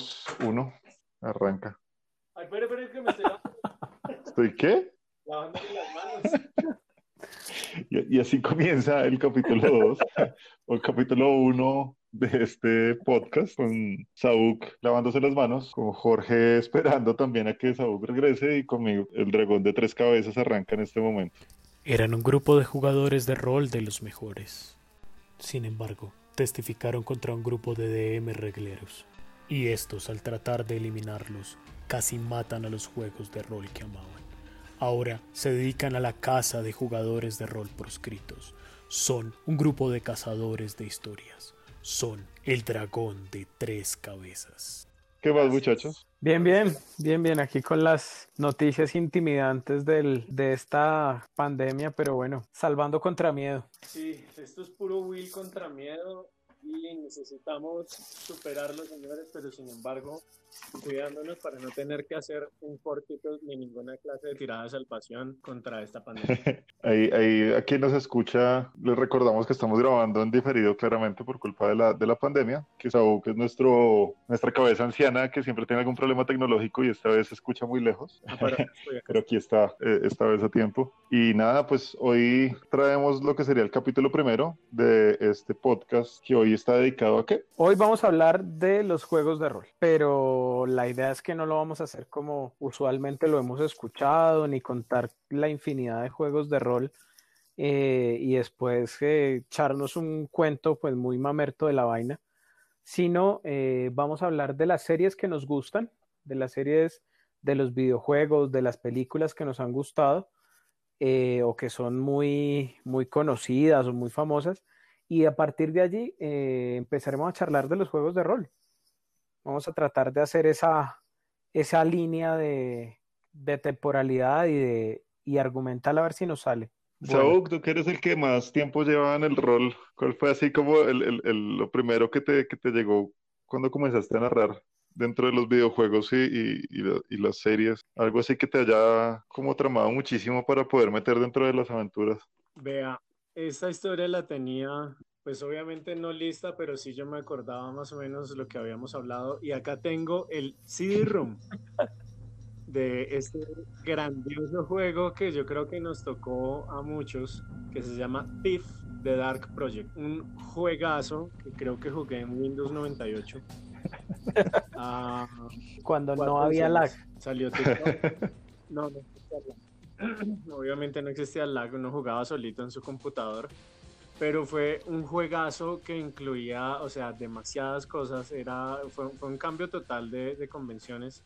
2, 1, arranca. Ay, espere, espere, que me estoy ¿Estoy qué? lavando las manos. Y, y así comienza el capítulo 2, o el capítulo 1 de este podcast, con Saúl lavándose las manos, con Jorge esperando también a que Saúl regrese y conmigo. El dragón de tres cabezas arranca en este momento. Eran un grupo de jugadores de rol de los mejores. Sin embargo, testificaron contra un grupo de DM regleros. Y estos, al tratar de eliminarlos, casi matan a los juegos de rol que amaban. Ahora se dedican a la caza de jugadores de rol proscritos. Son un grupo de cazadores de historias. Son el dragón de tres cabezas. ¿Qué más, muchachos? Bien, bien, bien, bien, aquí con las noticias intimidantes del, de esta pandemia, pero bueno, salvando contra miedo. Sí, esto es puro Will contra miedo y necesitamos superarlo, señores, pero sin embargo, cuidándonos para no tener que hacer un cortito ni ninguna clase de tirada de salvación contra esta pandemia. Ahí, ahí, a quien nos escucha, les recordamos que estamos grabando en diferido claramente por culpa de la, de la pandemia, que Saúl, que es nuestro, nuestra cabeza anciana, que siempre tiene algún problema tecnológico y esta vez se escucha muy lejos, Ah, para, pero aquí está, eh, esta vez a tiempo. Y nada, pues hoy traemos lo que sería el capítulo primero de este podcast, que hoy está dedicado a qué? Hoy vamos a hablar de los juegos de rol, pero la idea es que no lo vamos a hacer como usualmente lo hemos escuchado, ni contar la infinidad de juegos de rol eh, y después eh, echarnos un cuento pues muy mamerto de la vaina, sino eh, vamos a hablar de las series que nos gustan, de las series de los videojuegos, de las películas que nos han gustado eh, o que son muy, muy conocidas o muy famosas. Y a partir de allí eh, empezaremos a charlar de los juegos de rol. Vamos a tratar de hacer esa, esa línea de, de temporalidad y, de, y argumentar a ver si nos sale. Bueno, Saúl, tú que eres el que más tiempo lleva en el rol, ¿cuál fue así como el, el- el- lo primero que te, que te llegó cuando comenzaste a narrar dentro de los videojuegos y, y, y y las series? Algo así que te haya como tramado muchísimo para poder meter dentro de las aventuras. Vea, esta historia la tenía, pues obviamente no lista, pero sí yo me acordaba más o menos lo que habíamos hablado. Y acá tengo el CD-ROM de este grandioso juego que yo creo que nos tocó a muchos, que se llama Thief The Dark Project. Un juegazo que creo que jugué en Windows 98. Ah, cuando no había lag. Salió TikTok. No, no. Obviamente no existía el lag, uno jugaba solito en su computador. Pero fue un juegazo que incluía, o sea, demasiadas cosas. Era, fue, un cambio total de, de convenciones.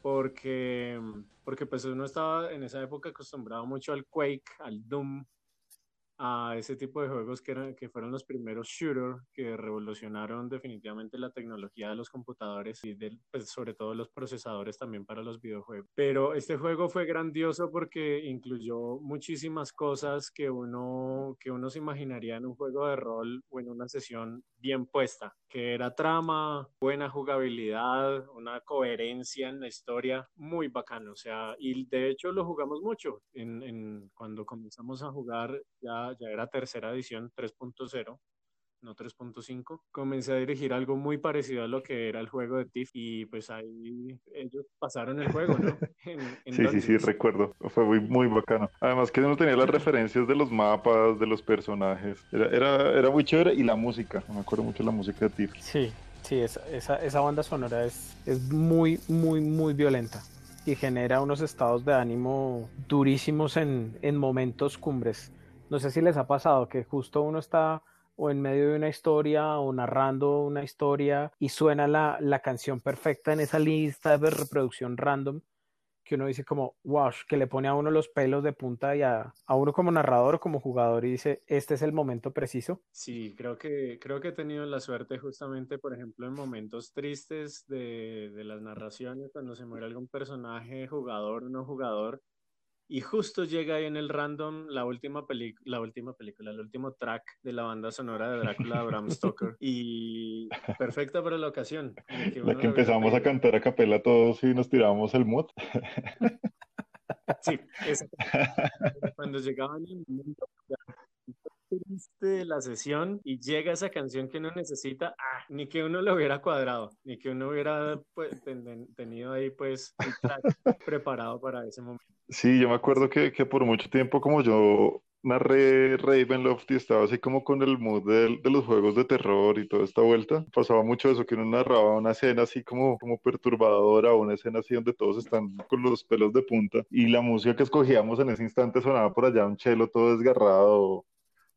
Porque, porque pues uno estaba en esa época acostumbrado mucho al Quake, al Doom, a ese tipo de juegos que, eran, que fueron los primeros shooter que revolucionaron definitivamente la tecnología de los computadores y del, pues, sobre todo los procesadores también para los videojuegos. Pero este juego fue grandioso porque incluyó muchísimas cosas que uno, que uno se imaginaría en un juego de rol o en una sesión bien puesta, que era trama, buena jugabilidad, una coherencia en la historia, muy bacano. O sea, y de hecho lo jugamos mucho. En, cuando comenzamos a jugar, ya, ya era tercera edición 3.0 no 3.5, comencé a dirigir algo muy parecido a lo que era el juego de TIFF y pues ahí ellos pasaron el juego, ¿no? En, en Sí, sí, sí, recuerdo. Fue muy, muy bacano. Además que uno tenía las referencias de los mapas, de los personajes. Era, era, era muy chévere y la música. Me acuerdo mucho de la música de Tiff. Sí, sí, esa, esa, esa banda sonora es, es muy, muy, muy violenta y genera unos estados de ánimo durísimos en, en momentos cumbres. No sé si les ha pasado que justo uno está o en medio de una historia o narrando una historia y suena la, la canción perfecta en esa lista de reproducción random que uno dice como, wow, que le pone a uno los pelos de punta y a, a uno como narrador o como jugador y dice, este es el momento preciso. Sí, creo que, creo que he tenido la suerte justamente, por ejemplo, en momentos tristes de, de las narraciones, cuando se muere algún personaje, jugador o no jugador, y justo llega ahí en el random la última, la última película, el último track de la banda sonora de Drácula de Bram Stoker. Y perfecta para la ocasión. que La que empezamos a cantar a capela todos y nos tirábamos el mood. Sí. Cuando llegaban el ya triste de la sesión y llega esa canción que uno necesita, ah, ni que uno lo hubiera cuadrado, ni que uno hubiera pues, tenido ahí pues preparado para ese momento. Sí, yo me acuerdo que, que por mucho tiempo como yo narré Ravenloft y estaba así como con el mood de, de, los juegos de terror y toda esta vuelta. Pasaba mucho eso, que uno narraba una escena así como, como perturbadora, una escena así donde todos están con los pelos de punta y la música que escogíamos en ese instante sonaba por allá un chelo todo desgarrado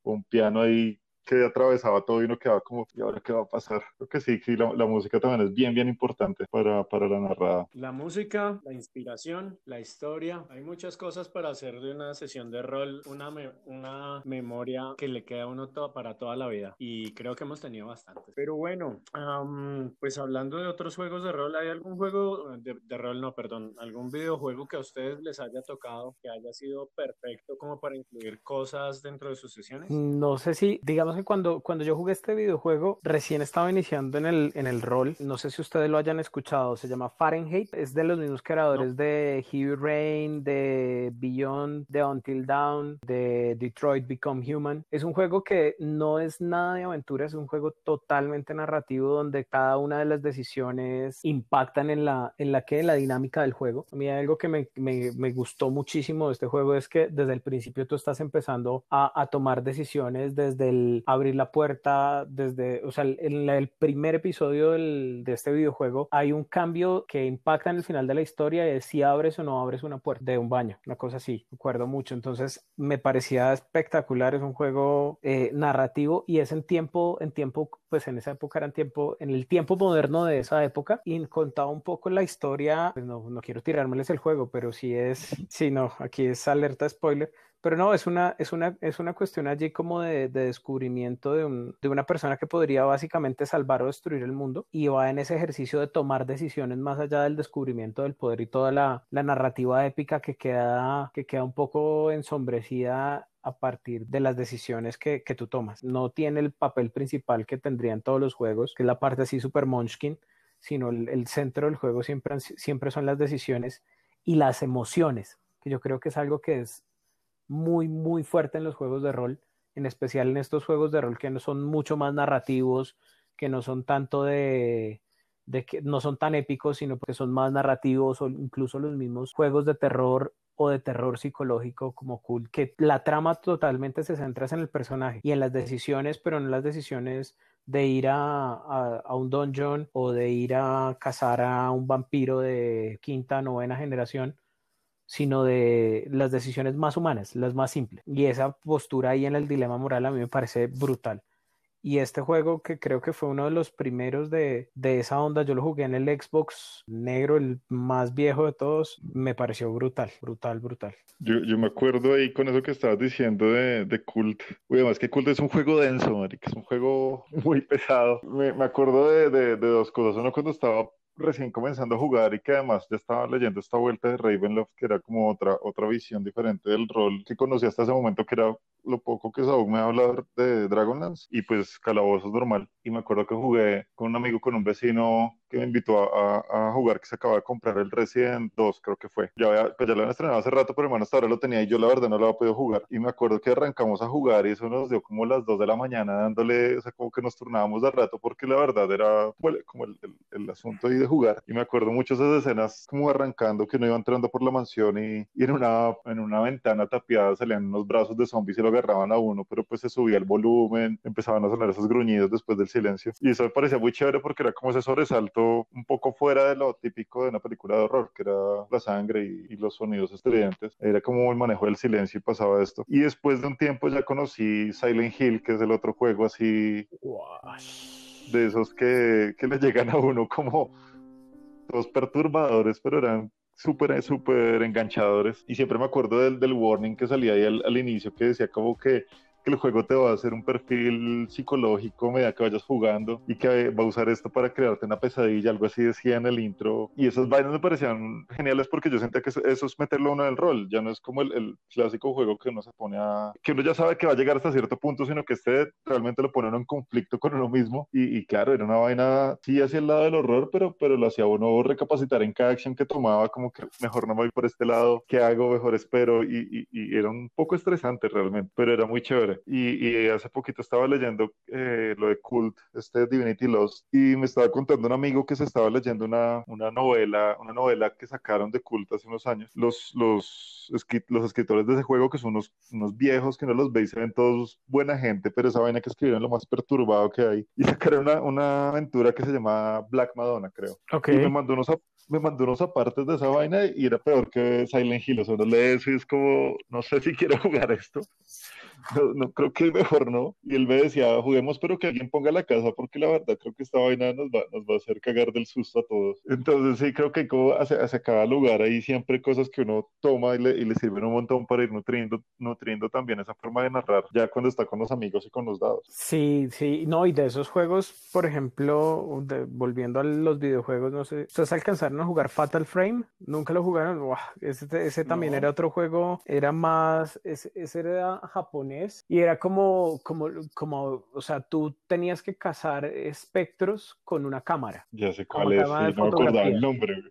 un piano ahí que atravesaba todo y uno quedaba como, ¿y ahora qué va a pasar? Creo que sí, sí, la, la música también es bien, bien importante para, para, la narrada. La música, la inspiración, la historia, hay muchas cosas para hacer de una sesión de rol, una, me, una memoria que le queda a uno todo, para toda la vida y creo que hemos tenido bastante. Pero bueno, um, pues hablando de otros juegos de rol, ¿hay algún juego de, de rol, no, perdón, algún videojuego que a ustedes les haya tocado, que haya sido perfecto como para incluir cosas dentro de sus sesiones? No sé si, digamos, cuando, cuando yo jugué este videojuego, recién estaba iniciando en el, en el rol. No sé si ustedes lo hayan escuchado. Se llama Fahrenheit. Es de los mismos creadores de Heavy Rain, de Beyond, de Until Dawn, de Detroit Become Human. Es un juego que no es nada de aventura, es un juego totalmente narrativo donde cada una de las decisiones impactan en la, en la que la dinámica del juego. A mí algo que me, me, me gustó muchísimo de este juego es que desde el principio tú estás empezando a, a tomar decisiones desde el abrir la puerta desde, o sea, en el primer episodio del, de este videojuego hay un cambio que impacta en el final de la historia es si abres o no abres una puerta de un baño, una cosa así, recuerdo mucho. Entonces me parecía espectacular, es un juego eh, narrativo y es en tiempo, en tiempo, pues en esa época era en tiempo, en el tiempo moderno de esa época y contaba un poco la historia, pues no, no quiero tirármeles el juego, pero sí es, sí, no, aquí es alerta spoiler pero no, es una, es una, es una cuestión allí como de, de descubrimiento de, un, de, una persona que podría básicamente salvar o destruir el mundo y va en ese ejercicio de tomar decisiones más allá del descubrimiento del poder y toda la, la narrativa épica que queda, que queda un poco ensombrecida a partir de las decisiones que, que, tú tomas. No tiene el papel principal que tendrían todos los juegos, que es la parte así super munchkin, sino el, el centro del juego siempre, siempre son las decisiones y las emociones, que yo creo que es algo que es muy, muy fuerte en los juegos de rol, en especial en estos juegos de rol que no son mucho más narrativos, que no son tanto de, de que no son tan épicos, sino que son más narrativos o incluso los mismos juegos de terror o de terror psicológico como cool, que la trama totalmente se centra en el personaje y en las decisiones, pero no en las decisiones de ir a, a, a, un dungeon o de ir a cazar a un vampiro de quinta, novena generación, sino de las decisiones más humanas, las más simples. Y esa postura ahí en el dilema moral a mí me parece brutal. Y este juego, que creo que fue uno de los primeros de, de, esa onda, yo lo jugué en el Xbox negro, el más viejo de todos, me pareció brutal, brutal, brutal. Yo, yo me acuerdo ahí con eso que estabas diciendo de, de Cult. Uy, además que Cult es un juego denso, marica, es un juego muy pesado. Me, me acuerdo de, de dos cosas. Uno, cuando estaba recién comenzando a jugar y que además ya estaba leyendo esta vuelta de Ravenloft, que era como otra, otra visión diferente del rol que conocí hasta ese momento, que era lo poco que Saúl me hablar de Dragonlance y pues Calabozos normal. Y me acuerdo que jugué con un amigo, con un vecino que me invitó a, a, jugar, que se acaba de comprar el Resident 2, creo que fue. Ya, había, pues ya lo habían estrenado hace rato, pero hermano, hasta ahora lo tenía y yo la verdad no lo había podido jugar. Y me acuerdo que arrancamos a jugar y eso nos dio como las 2 de la mañana dándole, o sea, como que nos turnábamos de rato porque la verdad era como el, el, el asunto ahí de jugar. Y me acuerdo mucho esas escenas como arrancando, que uno iba entrando por la mansión y, y en, una, en una ventana tapiada salían unos brazos de zombies y lo agarraban a uno, pero pues se subía el volumen, empezaban a sonar esos gruñidos después del silencio. Y eso me parecía muy chévere porque era como ese sobresalto un poco fuera de lo típico de una película de horror, que era la sangre y, y los sonidos estridentes. Era como el manejo del silencio y pasaba esto. Y después de un tiempo ya conocí Silent Hill, que es el otro juego así... De esos que, que le llegan a uno como todos perturbadores, pero eran súper, súper enganchadores. Y siempre me acuerdo del, del warning que salía ahí al, al, inicio, que decía como que que el juego te va a hacer un perfil psicológico medida que vayas jugando y que va a usar esto para crearte una pesadilla, algo así decía en el intro. Y esas vainas me parecían geniales porque yo sentía que eso, es meterlo uno en el rol, ya no es como el, el, clásico juego que uno se pone a... que uno ya sabe que va a llegar hasta cierto punto, sino que este realmente lo pone uno en conflicto con uno mismo. Y, y claro, era una vaina, sí, hacia el lado del horror, pero, pero lo hacía uno recapacitar en cada acción que tomaba, como que mejor no voy por este lado, ¿qué hago? Mejor espero. Y, y, y era un poco estresante realmente, pero era muy chévere chévere. Y, y hace poquito estaba leyendo eh, lo de Cult, este Divinity Lost, y me estaba contando un amigo que se estaba leyendo una, una novela, una novela que sacaron de Cult hace unos años. Los, los, los escritores de ese juego, que son unos, unos viejos que no los veis, se ven todos buena gente, pero esa vaina que escribieron lo más perturbado que hay. Y sacaron una, una aventura que se llama Black Madonna, creo. Okay. Y me mandó unos, me mandó unos apartes de esa vaina y era peor que Silent Hill. O sea, uno lee eso y es como, no sé si quiero jugar esto. No, no, creo que mejor no. Y él me decía, juguemos, pero que alguien ponga la casa, porque la verdad creo que esta vaina nos va, nos va a hacer cagar del susto a todos. Entonces sí, creo que como hacia, hacia cada lugar hay siempre cosas que uno toma y le, y le sirven un montón para ir nutriendo, nutriendo también esa forma de narrar, ya cuando está con los amigos y con los dados. Sí, sí, no, y de esos juegos, por ejemplo, de, volviendo a los videojuegos, no sé, ¿ustedes alcanzaron a jugar Fatal Frame? ¿Nunca lo jugaron? Ese, ese también No. era otro juego, era más, ese, ese era japonés y era como, como, como, o sea, tú tenías que cazar espectros con una cámara, Ya sé cuál es, sí, no me acordaba el nombre.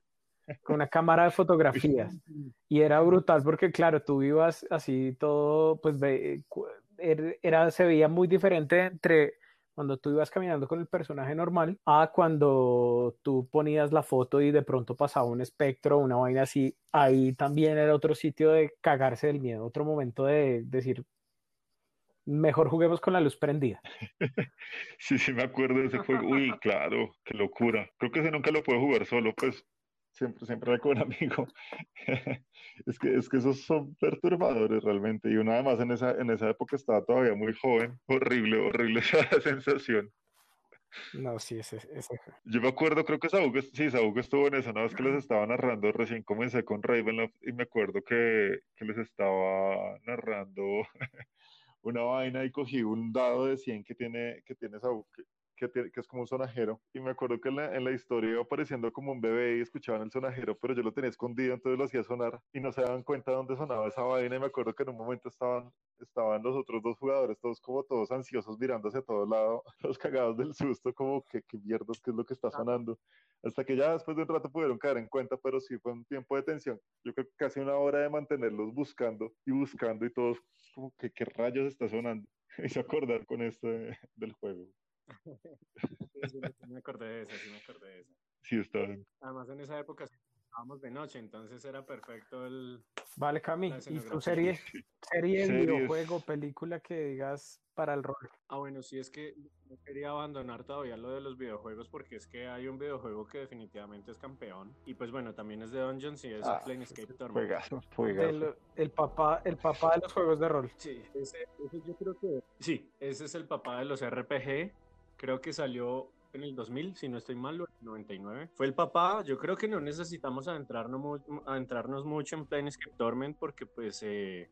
con una cámara de fotografías. Y era brutal porque, claro, tú ibas así todo, pues er- era, se veía muy diferente entre cuando tú ibas caminando con el personaje normal a cuando tú ponías la foto y de pronto pasaba un espectro, una vaina así. Ahí también era otro sitio de cagarse del miedo, otro momento de decir, mejor juguemos con la luz prendida. Sí, sí me acuerdo de ese juego. Uy, claro, qué locura. Creo que ese nunca lo puedo jugar solo, pues siempre, siempre con un amigo. Es que, es que esos son perturbadores realmente. Y uno además en esa, en esa época estaba todavía muy joven. Horrible, horrible esa sensación. No, sí, ese, ese. Yo me acuerdo, creo que Saúl, sí, Saúl estuvo en eso, una vez que les estaba narrando, recién comencé con Ravenloft y me acuerdo que, que les estaba narrando una vaina y cogí un dado de 100 que tiene, que tiene Saúl, que, que, tiene- que es como un sonajero. Y me acuerdo que en la, en la historia iba apareciendo como un bebé y escuchaban el sonajero, pero yo lo tenía escondido, entonces lo hacía sonar y no se daban cuenta de dónde sonaba esa vaina. Y me acuerdo que en un momento estaban, estaban los otros dos jugadores, todos como todos ansiosos, mirando hacia todos lados, los cagados del susto, como que qué mierdas, qué es lo que está sonando. Hasta que ya después de un rato pudieron caer en cuenta, pero sí fue un tiempo de tensión. Yo creo que casi una hora de mantenerlos buscando y buscando y todos como que qué rayos está sonando. Me hizo acordar con esto de- del juego. Sí, me acordé de esa, sí me acordé de esa. Sí, está bien. Además, en esa época estábamos de noche, entonces era perfecto el... Vale, Cami, ¿y tu serie, Sí. serie, Series. videojuego, película que digas para el rol? Ah, bueno, sí, es que no quería abandonar todavía lo de los videojuegos porque es que hay un videojuego que definitivamente es campeón. Y pues bueno, también es de Dungeons y es Ah, Planescape Torment. Juegazo, juegazo. El, el papá, el papá de los juegos de rol. Sí, ese, ese yo creo que... Sí, ese es el papá de los RPG. Creo que salió en el 2000, si no estoy mal, o en el 99. Fue el papá. Yo creo que no necesitamos adentrarnos, mu- adentrarnos mucho en Planescape Torment porque pues... eh,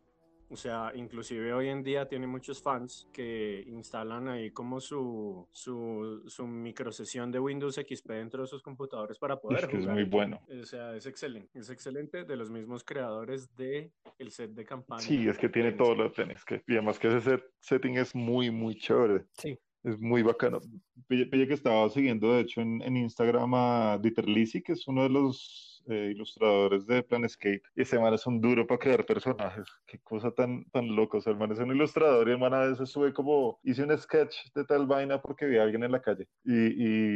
o sea, inclusive hoy en día tiene muchos fans que instalan ahí como su, su, su microsesión de Windows XP dentro de sus computadores para poder Es que es jugar. muy bueno. O sea, es excelente. Es excelente de los mismos creadores de el set de campaña. Sí, es que tiene todo lo que tenés que. Y además que ese set- setting es muy, muy chévere. Sí. Es muy bacano. Pille, que estaba siguiendo, de hecho, en, en Instagram a Dieter Lisi, que es uno de los eh, ilustradores de Planescape. Y ese man es un duro para crear personajes. Qué cosa tan, tan loca. O sea, el man es un ilustrador y el man a veces sube como, hice un sketch de tal vaina porque vi a alguien en la calle y,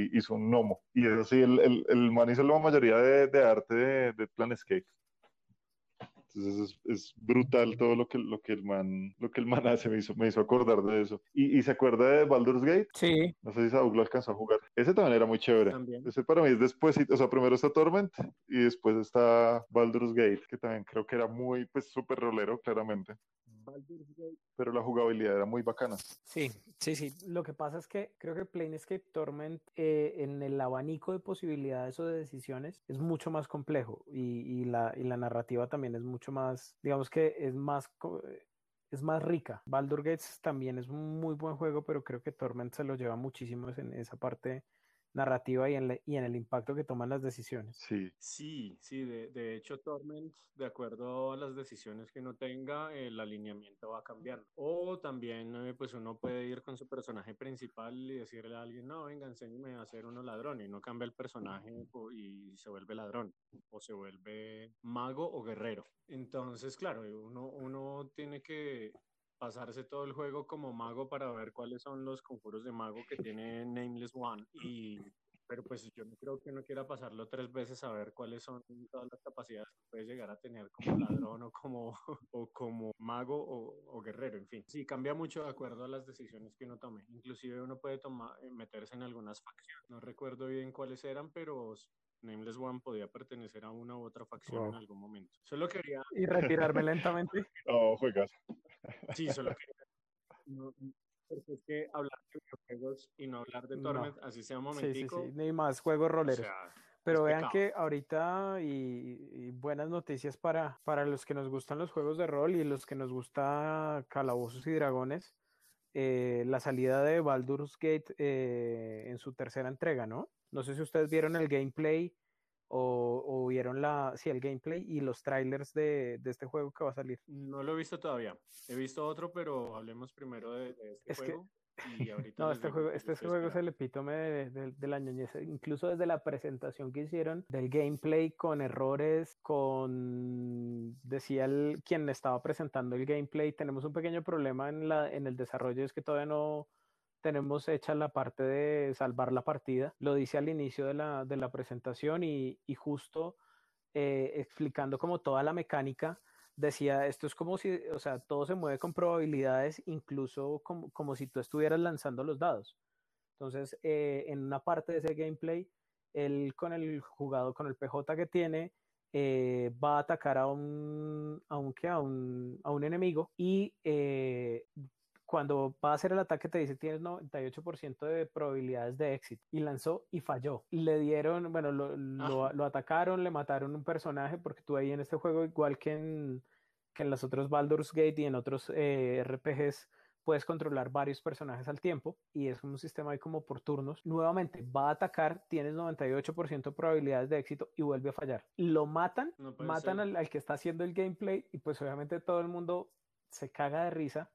y hizo un gnomo. Y eso sí, el, el, el man hizo la mayoría de, de arte de, de Planescape. Entonces es, es brutal todo lo que, lo que el man, lo que el man hace, me hizo, me hizo acordar de eso. ¿Y, y se acuerda de Baldur's Gate? Sí, No sé si Saúl lo alcanzó a jugar. Ese también era muy chévere. También. Ese para mí es después, o sea, primero está Torment y después está Baldur's Gate, que también creo que era muy, pues, súper rolero, claramente. Pero la jugabilidad era muy bacana. sí, sí, sí. Lo que pasa es que creo que Planescape Torment eh, en el abanico de posibilidades o de decisiones es mucho más complejo y, y la, y la narrativa también es mucho más, digamos que es más, co- es más rica. Baldur Gates también es un muy buen juego, pero creo que Torment se lo lleva muchísimo en esa parte narrativa y en, la- y en el impacto que toman las decisiones. Sí, Sí, sí, de, de hecho Torment, de acuerdo a las decisiones que uno tenga, el alineamiento va cambiando. O también, eh, pues uno puede ir con su personaje principal y decirle a alguien, no, venga, enséñeme a ser uno ladrón, y no cambia el personaje y se vuelve ladrón, o se vuelve mago o guerrero. Entonces, claro, uno, uno tiene que pasarse todo el juego como mago para ver cuáles son los conjuros de mago que tiene Nameless One. Y, pero pues yo no creo que uno quiera pasarlo tres veces a ver cuáles son todas las capacidades que puede llegar a tener como ladrón o como, o como mago o, o guerrero, en fin. Sí, cambia mucho de acuerdo a las decisiones que uno tome. Inclusive uno puede tomar, eh, meterse en algunas facciones. No recuerdo bien cuáles eran, pero Nameless One podía pertenecer a una u otra facción en algún momento. Solo quería... Y retirarme lentamente. Oh, juegas. Sí, solo quería... No, porque es que hablar de videojuegos y no hablar de Torment, así sea un momentico... Sí, sí, sí, ni más juegos roleros. O sea, Pero vean que ahorita, y, y, buenas noticias para, para los que nos gustan los juegos de rol y los que nos gusta Calabozos y Dragones, eh, la salida de Baldur's Gate eh, en su tercera entrega, ¿no? No sé si ustedes vieron el gameplay o, o vieron la, sí, el gameplay y los trailers de, de, este juego que va a salir. No lo he visto todavía. He visto otro, pero hablemos primero de, de este es juego. Que... Y ahorita no, este juego, este juego es el epítome de, de, de, la ñoñez. Incluso desde la presentación que hicieron del gameplay con errores, con decía el, quien estaba presentando el gameplay, tenemos un pequeño problema en, la, en el desarrollo, es que todavía no, tenemos hecha la parte de salvar la partida. Lo dice al inicio de la, de la presentación y, y justo eh, explicando como toda la mecánica, decía, esto es como si, o sea, todo se mueve con probabilidades, incluso como, como si tú estuvieras lanzando los dados. Entonces, eh, en una parte de ese gameplay, él con el jugador, con el PJ que tiene, eh, va a atacar a un, a un, a un, a un enemigo y eh, cuando va a hacer el ataque te dice tienes 98% de probabilidades de éxito y lanzó y falló. Le dieron, bueno, lo, lo, lo, atacaron, le mataron un personaje porque tú ahí en este juego, igual que en, que en los otros Baldur's Gate y en otros eh, RPGs, puedes controlar varios personajes al tiempo y es un sistema ahí como por turnos. Nuevamente va a atacar, tienes 98% de probabilidades de éxito y vuelve a fallar. Lo matan, no matan al, al que está haciendo el gameplay y pues obviamente todo el mundo se caga de risa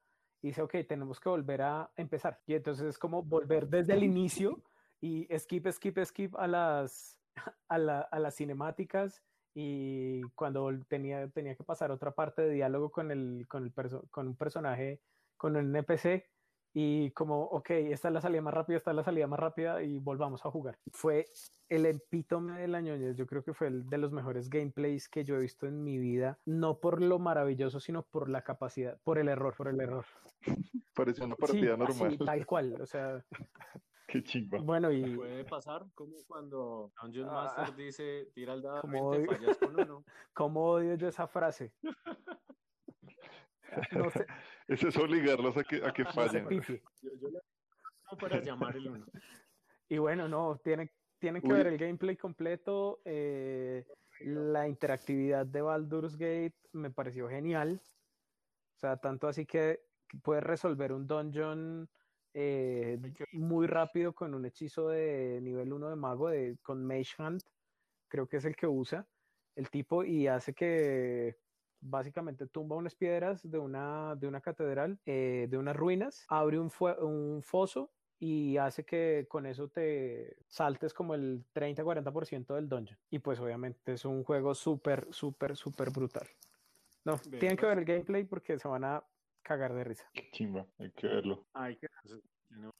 y dice, ok, tenemos que volver a empezar. Y entonces es como volver desde el inicio y skip, skip, skip a las, a, la, a las cinemáticas y cuando tenía, tenía que pasar otra parte de diálogo con, el, con, el con un personaje, con un NPC, y como, ok, esta es la salida más rápida, esta es la salida más rápida y volvamos a jugar. Fue el epítome de la ñoñez, yo creo que fue el de los mejores gameplays que yo he visto en mi vida, no por lo maravilloso, sino por la capacidad, por el error, por el error. Parecía una partida sí, normal. Así, tal cual, o sea... Qué chimba. Bueno, y... Puede pasar como cuando Dungeon Ah, Master dice, tira el dado como 20, odio- fallas con uno. ¿Cómo odio yo esa frase? No sé, Eso es obligarlos a que, a que no fallen. pifie. Yo, yo le no para llamar el uno. Y bueno, no, tienen, tienen que Uy. ver el gameplay completo. eh, la interactividad de Baldur's Gate me pareció genial. O sea, tanto así que puedes resolver un dungeon eh, muy rápido con un hechizo de nivel 1 de mago, de, con Mage Hand, creo que es el que usa el tipo, y hace que básicamente tumba unas piedras de una, de una catedral, eh, de unas ruinas, abre un, fue- un foso y hace que con eso te saltes como el 30-40% del dungeon. Y pues obviamente es un juego súper, súper, súper brutal. No, Ve, tienen que pues. ver el gameplay porque se van a cagar de risa. Qué chimba, hay que verlo. Hay que tenemos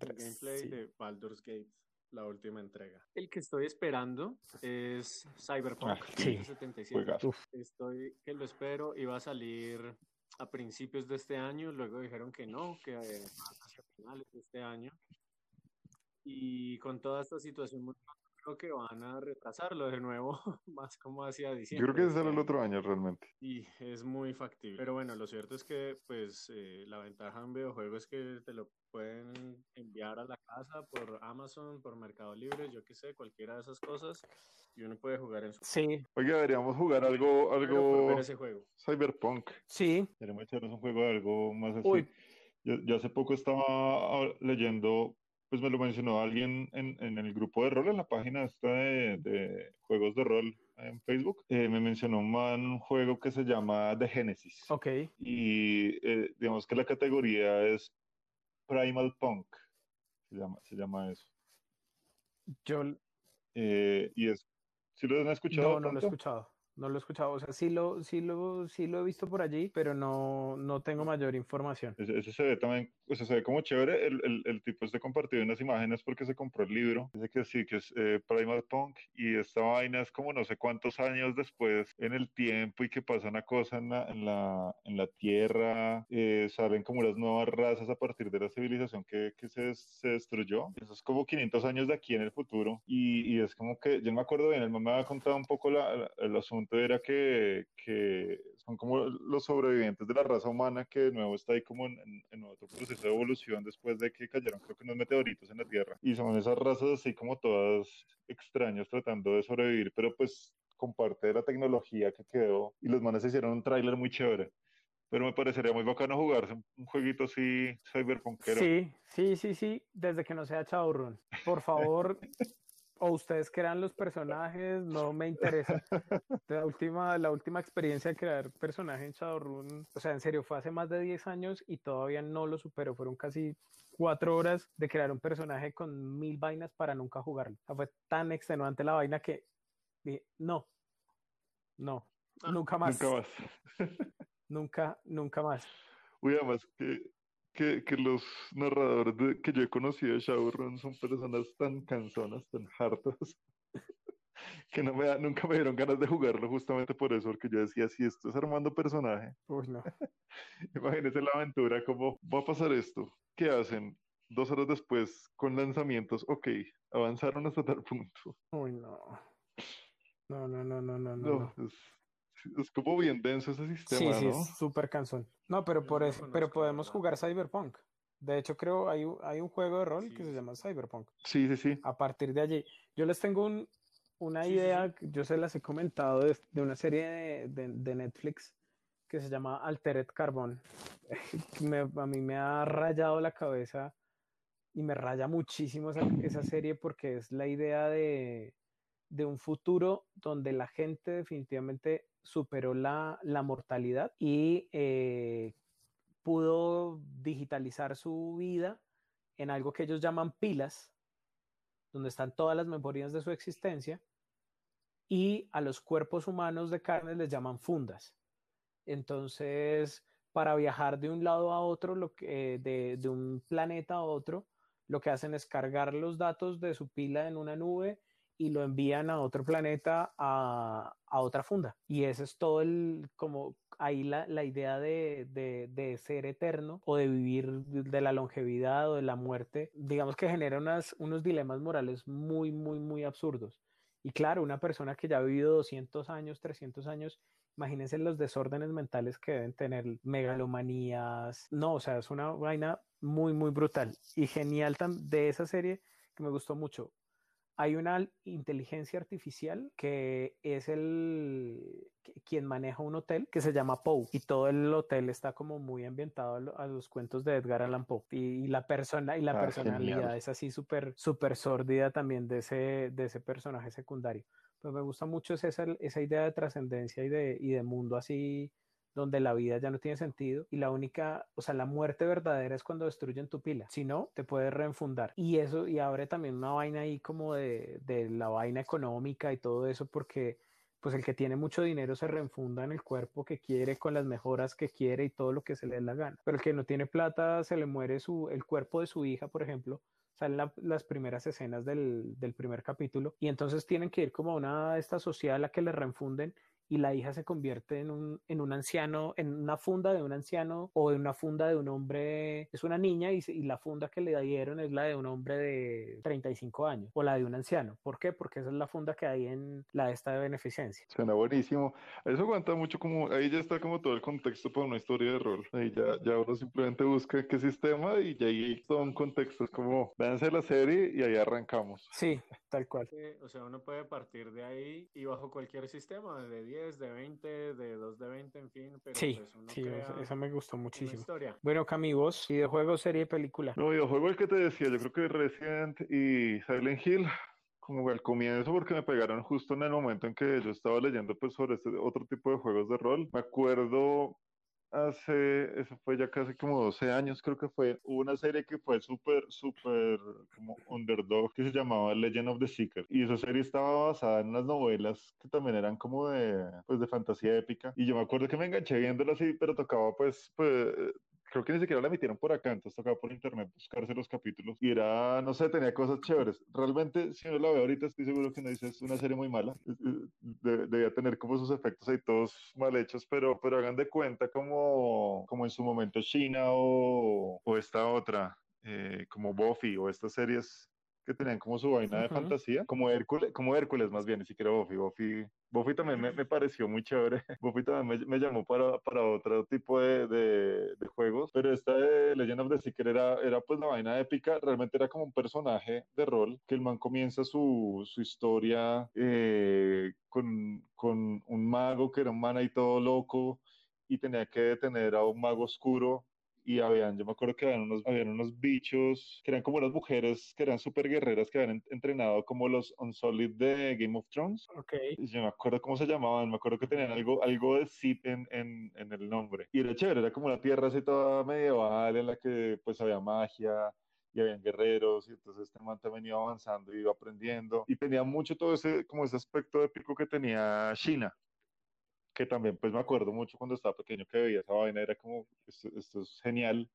el gameplay sí. de Baldur's Gate, la última entrega. El que estoy esperando es Cyberpunk Ah, sí. 2077. Juegazo. Uf, Estoy que lo espero, iba a salir a principios de este año, luego dijeron que no, que eh, hacia finales de este año. Y con toda esta situación mundial, creo que van a retrasarlo de nuevo, más como hacia Yo diciembre. creo que sale el otro año realmente. Y es muy factible. Pero bueno, lo cierto es que pues eh, la ventaja en videojuegos es que te lo pueden enviar a la casa por Amazon, por Mercado Libre, yo qué sé, cualquiera de esas cosas. Y uno puede jugar en su sí, Oiga, deberíamos jugar algo, algo ver ese juego. Cyberpunk. sí, Deberíamos echarnos un juego de algo más así. Uy. Yo, yo hace poco estaba leyendo, pues me lo mencionó alguien en, en el grupo de rol, en la página esta de, de juegos de rol en Facebook. Eh, me mencionó un, man, un juego que se llama The Genesis. ok. Y eh, digamos que la categoría es Primal Punk. Se llama, se llama eso. Yo Eh, y es, ¿sí lo han escuchado? no, no lo he escuchado. No lo he escuchado. O sea, sí lo, sí lo, sí lo he visto por allí, pero no, no tengo mayor información. Ese, se ve también, o sea, se ve como chévere. El, el, el tipo este compartido unas imágenes porque se compró el libro. Dice que sí, que es eh, Primal Punk y esta vaina es como no sé cuántos años después en el tiempo y que pasa una cosa en la, en la, en la Tierra, eh, salen como las nuevas razas a partir de la civilización que, que se, se destruyó. Eso es como 500 años de aquí en el futuro y, y es como que, yo me acuerdo bien, el mamá me ha contado un poco la, el asunto era que, que, son como los sobrevivientes de la raza humana que de nuevo está ahí como en, en, otro proceso de evolución después de que cayeron creo que unos meteoritos en la Tierra y son esas razas así como todas extrañas tratando de sobrevivir pero pues con parte de la tecnología que quedó y los manes hicieron un tráiler muy chévere pero me parecería muy bacano jugarse un jueguito así cyberpunkero. Sí, sí, sí, sí, desde que no sea Chaurrun. Por favor, o ustedes crean los personajes, no me interesa. La última, la última experiencia de crear personaje en Shadowrun, o sea, en serio, fue hace más de 10 años y todavía no lo supero. Fueron casi cuatro horas de crear un personaje con mil vainas para nunca jugarlo. O sea, fue tan extenuante la vaina que dije, no, no, ah, nunca más. Nunca más. nunca, nunca más. Uy, además que que, que los narradores de, que yo he conocido de Shadowrun son personas tan cansonas, tan hartas, que no me da, nunca me dieron ganas de jugarlo justamente por eso, porque yo decía, si esto es armando personaje, Uy, no. imagínense la aventura, cómo va a pasar esto, ¿qué hacen? Dos horas después, con lanzamientos, ok, avanzaron hasta tal punto. Uy, no. No, no, no, no, no. no, Es, es como bien denso ese sistema, sí, sí, ¿no? es súper cansón. No, pero por eso, pero podemos jugar Cyberpunk. De hecho, creo hay, hay un juego de rol que se llama Cyberpunk. Sí, sí, sí. A partir de allí, yo les tengo un, una idea, yo se las he comentado de, de una serie de, de, de, Netflix que se llama Altered Carbon. me, a mí me ha rayado la cabeza y me raya muchísimo esa, esa serie porque es la idea de, de un futuro donde la gente definitivamente superó la, la mortalidad y eh, pudo digitalizar su vida en algo que ellos llaman pilas, donde están todas las memorias de su existencia, y a los cuerpos humanos de carne les llaman fundas. Entonces, para viajar de un lado a otro, lo que, de, de un planeta a otro, lo que hacen es cargar los datos de su pila en una nube y lo envían a otro planeta, a, a otra funda. Y ese es todo el, como ahí la, la idea de, de, ser eterno o de vivir de la longevidad o de la muerte, digamos que genera unas, unos dilemas morales muy, muy, muy absurdos. Y claro, una persona que ya ha vivido 200 años, 300 años, imagínense los desórdenes mentales que deben tener, megalomanías. No, o sea, es una vaina muy, muy brutal y genial de esa serie que me gustó mucho hay una inteligencia artificial que es el quien maneja un hotel que se llama Poe y todo el hotel está como muy ambientado a los cuentos de Edgar Allan Poe y, la persona y la ah, personalidad genial. es así súper súper sórdida también de ese de ese personaje secundario pero me gusta mucho esa, esa idea de trascendencia y de, y de mundo así donde la vida ya no tiene sentido y la única, o sea, la muerte verdadera es cuando destruyen tu pila, si no, te puedes reenfundar. Y eso, y abre también una vaina ahí como de, de la vaina económica y todo eso, porque pues el que tiene mucho dinero se reenfunda en el cuerpo que quiere, con las mejoras que quiere y todo lo que se le dé la gana. Pero el que no tiene plata, se le muere su, el cuerpo de su hija, por ejemplo, salen la, las primeras escenas del, del, primer capítulo y entonces tienen que ir como a una esta social a que le reenfunden y la hija se convierte en un, en un anciano, en una funda de un anciano o en una funda de un hombre, es una niña y, y, la funda que le dieron es la de un hombre de 35 años o la de un anciano. ¿Por qué? Porque esa es la funda que hay en la esta de beneficencia. Suena buenísimo. Eso aguanta mucho como, ahí ya está como todo el contexto para una historia de rol. Ahí ya, ya uno simplemente busca qué sistema y ya hay todo un contexto. Es como, véanse la serie y ahí arrancamos. Sí, tal cual. O sea, uno puede partir de ahí y bajo cualquier sistema, de 10 de 20, de 2 de 20, en fin. Pero sí, pues uno sí, crea eso me gustó muchísimo. historia. Bueno, Cami, vos, videojuego, serie, película. No, videojuego el que te decía, yo creo que Resident y Silent Hill como al comienzo porque me pegaron justo en el momento en que yo estaba leyendo pues sobre este otro tipo de juegos de rol. Me acuerdo hace, eso fue ya casi como 12 años, creo que fue, hubo una serie que fue súper, súper como underdog que se llamaba Legend of the Seeker. Y esa serie estaba basada en unas novelas que también eran como de, pues, de fantasía épica. Y yo me acuerdo que me enganché viéndolo así, pero tocaba pues, pues creo que ni siquiera la emitieron por acá, entonces tocaba por internet buscarse los capítulos y era, no sé, tenía cosas chéveres. Realmente, si uno la ve ahorita, estoy seguro que no dice es una serie muy mala. debía tener como sus efectos ahí todos mal hechos, pero, pero hagan de cuenta como, como en su momento China o, o esta otra, eh, como Buffy o estas series que tenían como su vaina de fantasía, como Hércules, como Hércules más bien, ni siquiera Buffy. Buffy, Buffy también me, me pareció muy chévere. Buffy también me, me llamó para, para, otro tipo de, de, de, juegos, pero esta de Legend of the Seeker era, era pues la vaina épica, realmente era como un personaje de rol, que el man comienza su, su historia eh, con, con un mago que era un man ahí todo loco y tenía que detener a un mago oscuro y habían, yo me acuerdo que habían unos, habían unos bichos que eran como unas mujeres que eran súper guerreras que habían entrenado como los Unsolid de Game of Thrones. Ok. Yo me acuerdo cómo se llamaban, me acuerdo que tenían algo, algo de Sith en, en, en el nombre. Y era chévere, era como una tierra así toda medieval en la que pues había magia, y habían guerreros, y entonces este man también iba avanzando y iba aprendiendo, y tenía mucho todo ese, como ese aspecto épico que tenía China, que también pues me acuerdo mucho cuando estaba pequeño que veía esa vaina, era como, esto, esto es genial,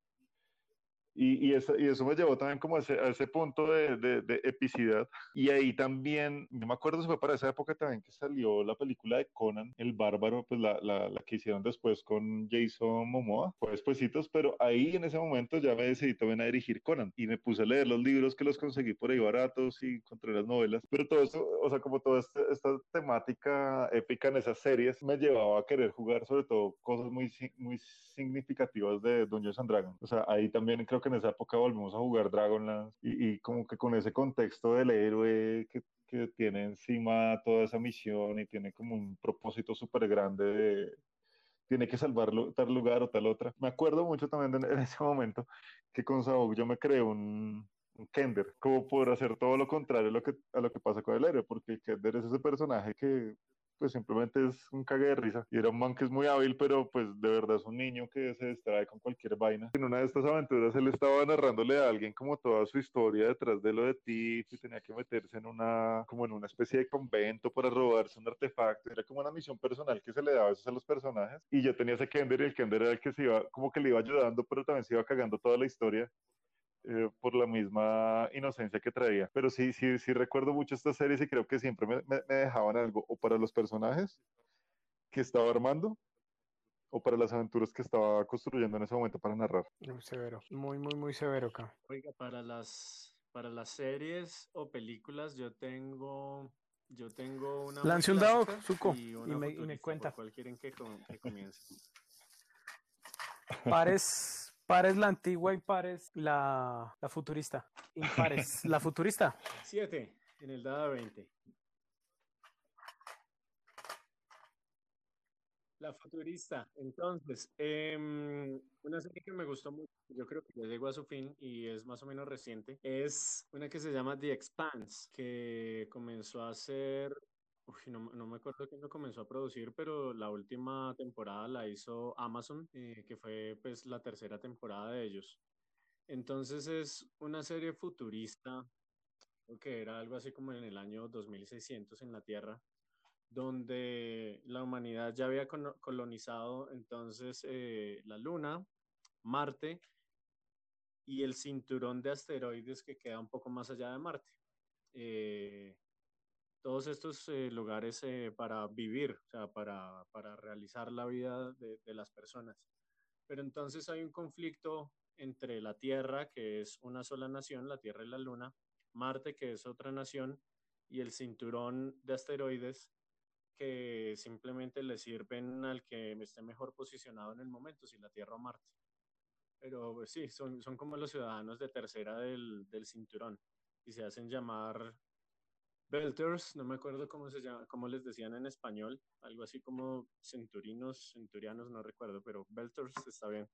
y, y, eso, y, eso, me llevó también como a ese, a ese punto de, de, de, epicidad. Y ahí también, yo me acuerdo, se fue para esa época también que salió la película de Conan, el bárbaro, pues la, la, la que hicieron después con Jason Momoa, fue despuesitos, pero ahí en ese momento ya me decidí también a dirigir Conan y me puse a leer los libros que los conseguí por ahí baratos y encontré las novelas. Pero todo eso, o sea, como toda este, esta temática épica en esas series me llevaba a querer jugar sobre todo cosas muy, muy significativas de Dungeons and Dragons. O sea, ahí también creo que en esa época volvimos a jugar Dragonlance y, y como que con ese contexto del héroe que, que, tiene encima toda esa misión y tiene como un propósito súper grande de tiene que salvarlo tal lugar o tal otra. Me acuerdo mucho también en, ese momento que con Saúl yo me creé un, Kender, como por hacer todo lo contrario a lo que, a lo que pasa con el héroe, porque Kender es ese personaje que pues simplemente es un cague de risa. Y era un man que es muy hábil, pero pues de verdad es un niño que se distrae con cualquier vaina. En una de estas aventuras él estaba narrándole a alguien como toda su historia detrás de lo de ti y tenía que meterse en una, como en una especie de convento para robarse un artefacto. Era como una misión personal que se le daba a veces a los personajes. Y yo tenía ese Kender y el Kender era el que se iba, como que le iba ayudando, pero también se iba cagando toda la historia. Eh, por la misma inocencia que traía. Pero sí, sí, sí recuerdo mucho estas series y creo que siempre me, me, me, dejaban algo o para los personajes que estaba armando o para las aventuras que estaba construyendo en ese momento para narrar. Muy severo, muy, muy, muy severo acá. Oiga, para las, para las series o películas yo tengo... Yo tengo una... Lance un dado, Suco, y, y, me, y me cuenta. ¿Cuál quieren que, que comience? Pares Pares la antigua y pares la, la futurista. Impares. la futurista. 7 en el dado 20. La futurista. Entonces, eh, una serie que me gustó mucho, yo creo que ya llegó a su fin y es más o menos reciente, es una que se llama The Expanse, que comenzó a ser Uf, no, no, me acuerdo quién lo comenzó a producir, pero la última temporada la hizo Amazon, eh, que fue pues la tercera temporada de ellos. Entonces es una serie futurista, que era algo así como en el año 2600 en la Tierra, donde la humanidad ya había colonizado entonces eh, la Luna, Marte y el cinturón de asteroides que queda un poco más allá de Marte. Eh, todos estos eh, lugares eh, para vivir, o sea, para, para realizar la vida de, las personas. Pero entonces hay un conflicto entre la Tierra, que es una sola nación, la Tierra y la Luna, Marte, que es otra nación, y el cinturón de asteroides, que simplemente le sirven al que esté mejor posicionado en el momento, si la Tierra o Marte. Pero pues, sí, son, son como los ciudadanos de tercera del, del cinturón y se hacen llamar Belters, no me acuerdo cómo se llama, cómo les decían en español, algo así como centurinos, centurianos, no recuerdo, pero Belters está bien.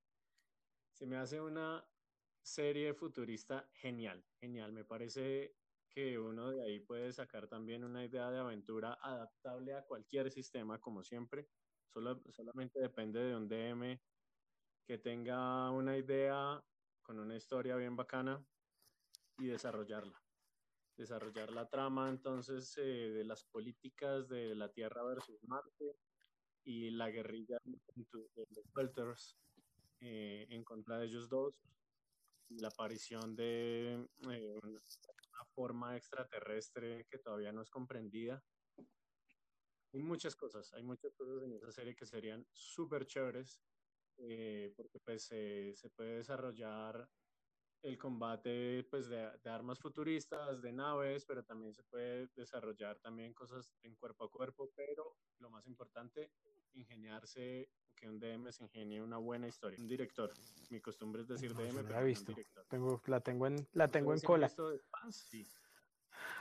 Se me hace una serie futurista genial, genial. Me parece que uno de ahí puede sacar también una idea de aventura adaptable a cualquier sistema, como siempre. Solo, solamente depende de un DM que tenga una idea con una historia bien bacana y desarrollarla. Desarrollar la trama entonces eh, de las políticas de la Tierra versus Marte y la guerrilla de los Belters eh, en contra de ellos dos. La aparición de eh, una forma extraterrestre que todavía no es comprendida. Hay muchas cosas, hay muchas cosas en esa serie que serían súper chéveres eh, porque pues se puede desarrollar el combate pues de, de, armas futuristas, de naves, pero también se puede desarrollar también cosas en cuerpo a cuerpo, pero lo más importante, ingeniarse, que un DM se ingenie una buena historia. Un director, mi costumbre es decir DM, pero la he visto. Tengo, la tengo en, la tengo en cola. Sí.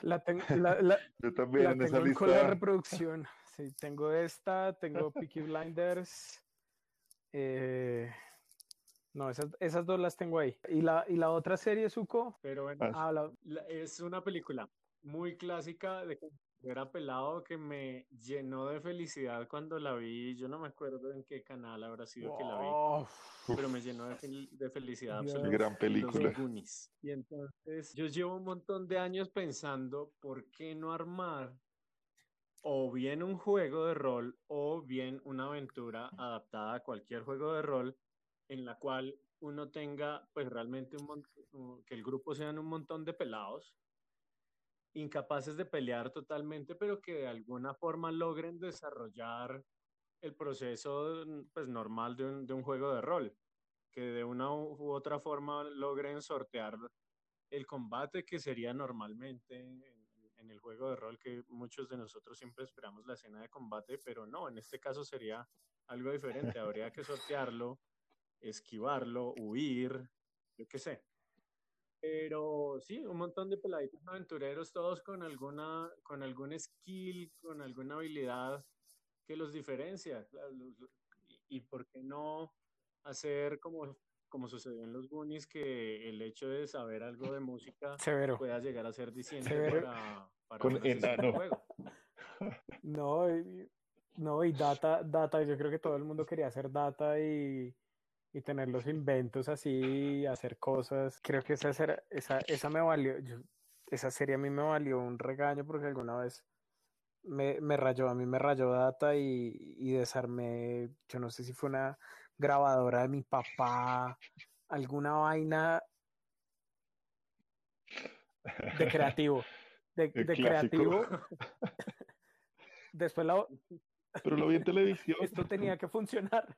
La, tengo, la, la, Yo también en esa tengo lista. cola de reproducción. Sí, tengo esta, tengo Peaky Blinders, eh, no, esas, esas, dos las tengo ahí. ¿Y la, y la otra serie, Suco? Pero bueno, ah, la... La, es una película muy clásica de era pelado que me llenó de felicidad cuando la vi. Yo no me acuerdo en qué canal habrá sido que la vi, pero me llenó de, fel de felicidad absoluta. Gran película. Los y entonces yo llevo un montón de años pensando por qué no armar o bien un juego de rol o bien una aventura adaptada a cualquier juego de rol en la cual uno tenga pues realmente que el grupo sean un montón de pelados incapaces de pelear totalmente, pero que de alguna forma logren desarrollar el proceso pues normal de un, juego de rol, que de una u otra forma logren sortear el combate que sería normalmente en, en el juego de rol que muchos de nosotros siempre esperamos la escena de combate, pero no, en este caso sería algo diferente, habría que sortearlo, esquivarlo, huir, yo qué sé. Pero sí, un montón de peladitos aventureros, todos con alguna, con algún skill, con alguna habilidad que los diferencia. Y, y por qué no hacer como, como sucedió en los Goonies, que el hecho de saber algo de música Severo. pueda llegar a ser diciendo para, para con enano. juego. No, y, no, y data, data, yo creo que todo el mundo quería hacer data y y tener los inventos así, hacer cosas. Creo que esa, esa, esa me valió, yo, esa serie a mí me valió un regaño porque alguna vez me, me rayó, a mí me rayó data y, y desarmé, yo no sé si fue una grabadora de mi papá, alguna vaina de creativo, de, de creativo. Después la... Pero lo vi en televisión. Esto tenía que funcionar.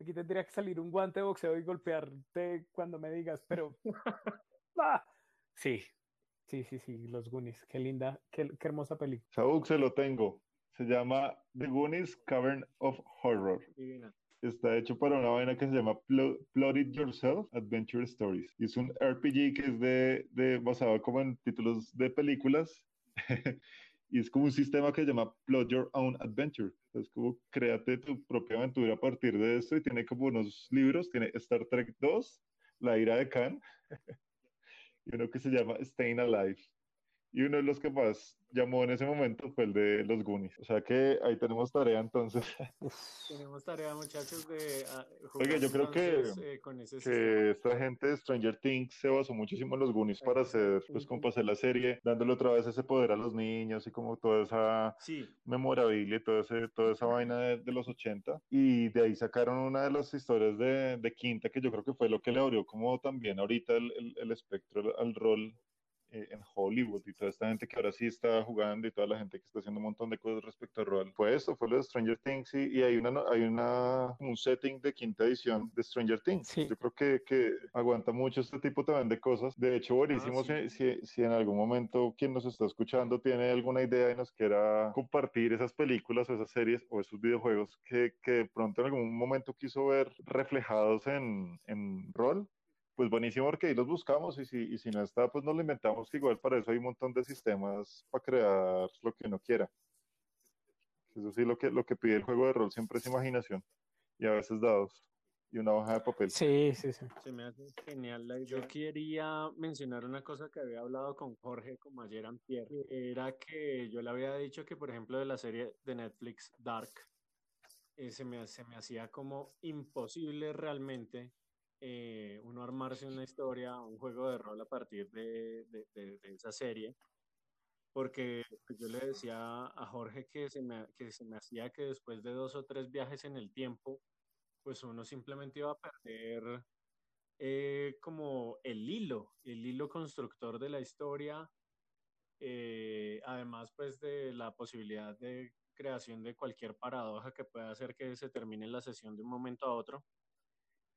Aquí tendría que salir un guante de boxeo y golpearte cuando me digas, pero. ah, sí, sí, sí, sí, los Goonies. Qué linda, qué, qué hermosa película. Saúl, se lo tengo. Se llama The Goonies Cavern of Horror. Divina. Está hecho para una vaina que se llama Plot It Yourself Adventure Stories. Y es un RPG que es de, de basado como en títulos de películas. y es como un sistema que se llama Plot Your Own Adventure. Es como créate tu propia aventura a partir de esto y tiene como unos libros, tiene Star Trek 2, La ira de Khan, y uno que se llama Staying Alive. Y uno de los que más llamó en ese momento fue el de los Goonies. O sea que ahí tenemos tarea entonces. Tenemos tarea, muchachos, de uh, Oiga, yo creo que, eh, con ese que esta gente de Stranger Things se basó muchísimo en los Goonies para hacer, pues como para hacer la serie, dándole otra vez ese poder a los niños y como toda esa sí. memorabilia y todo ese, toda esa vaina de, de, los 80. Y de ahí sacaron una de las historias de, de, Quinta, que yo creo que fue lo que le abrió como también ahorita el, el, el espectro al rol eh, en Hollywood y toda esta gente que ahora sí está jugando y toda la gente que está haciendo un montón de cosas respecto al rol. Fue esto, fue lo de Stranger Things y, y hay, una, hay una, un setting de quinta edición de Stranger Things. Sí. Yo creo que, que, aguanta mucho este tipo también de cosas. De hecho, buenísimo ah, sí. si, si, si, en algún momento quien nos está escuchando tiene alguna idea y nos quiera compartir esas películas o esas series o esos videojuegos que, que de pronto en algún momento quiso ver reflejados en, en rol, pues buenísimo porque ahí los buscamos y si, y si no está, pues nos lo inventamos, igual para eso hay un montón de sistemas para crear lo que uno quiera. Eso sí, lo que, lo que pide el juego de rol siempre es imaginación y a veces dados y una hoja de papel. Sí, sí, sí. Se me hace genial. Yo quería mencionar una cosa que había hablado con Jorge como ayer Pierre, era que yo le había dicho que, por ejemplo, de la serie de Netflix Dark, eh, se, me, se me hacía como imposible realmente eh, uno armarse una historia, un juego de rol a partir de, esa serie, porque pues, yo le decía a Jorge que se, me, que se me hacía que después de dos o tres viajes en el tiempo, pues uno simplemente iba a perder eh, como el hilo, el hilo constructor de la historia, eh, además pues de la posibilidad de creación de cualquier paradoja que pueda hacer que se termine la sesión de un momento a otro.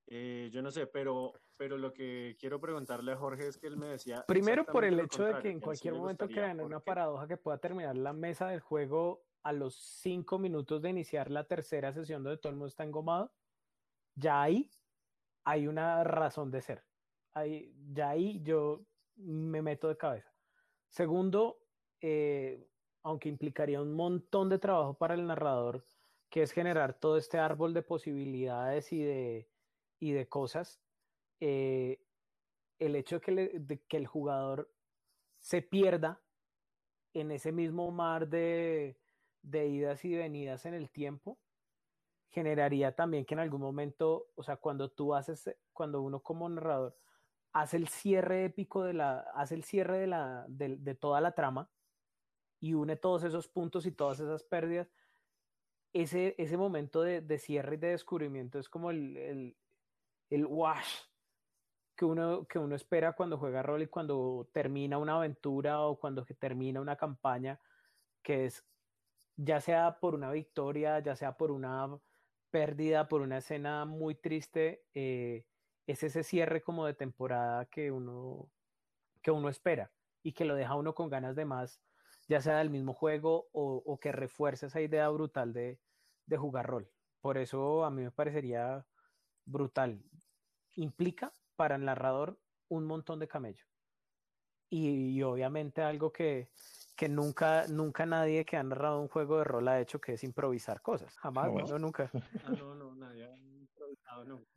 Eh, yo no sé, pero, pero lo que quiero preguntarle a Jorge es que él me decía... Primero por el hecho de que en cualquier momento crean una paradoja que pueda terminar la mesa del juego a los cinco minutos de iniciar la tercera sesión donde todo el mundo está engomado, ya ahí hay una razón de ser. Ahí, ya ahí yo me meto de cabeza. Segundo, eh, aunque implicaría un montón de trabajo para el narrador, que es generar todo este árbol de posibilidades y de, y de cosas, eh, el hecho de que, el jugador se pierda en ese mismo mar de, idas y venidas en el tiempo, generaría también que en algún momento, o sea, cuando tú haces, cuando uno como narrador hace el cierre épico de la, hace el cierre de la, de, toda la trama y une todos esos puntos y todas esas pérdidas, ese, ese momento de, cierre y de descubrimiento es como el, el wash que uno, que uno espera cuando juega rol y cuando termina una aventura o cuando termina una campaña, que es ya sea por una victoria, ya sea por una pérdida, por una escena muy triste, eh, es ese cierre como de temporada que uno, que uno espera y que lo deja uno con ganas de más, ya sea del mismo juego o, que refuerce esa idea brutal de, jugar rol. Por eso a mí me parecería brutal. Implica para el narrador un montón de camello. y obviamente algo que, que nunca, nunca nadie que ha narrado un juego de rol ha hecho, que es improvisar cosas. Jamás, no, nunca. Ah, no, no, nadie ha improvisado nunca.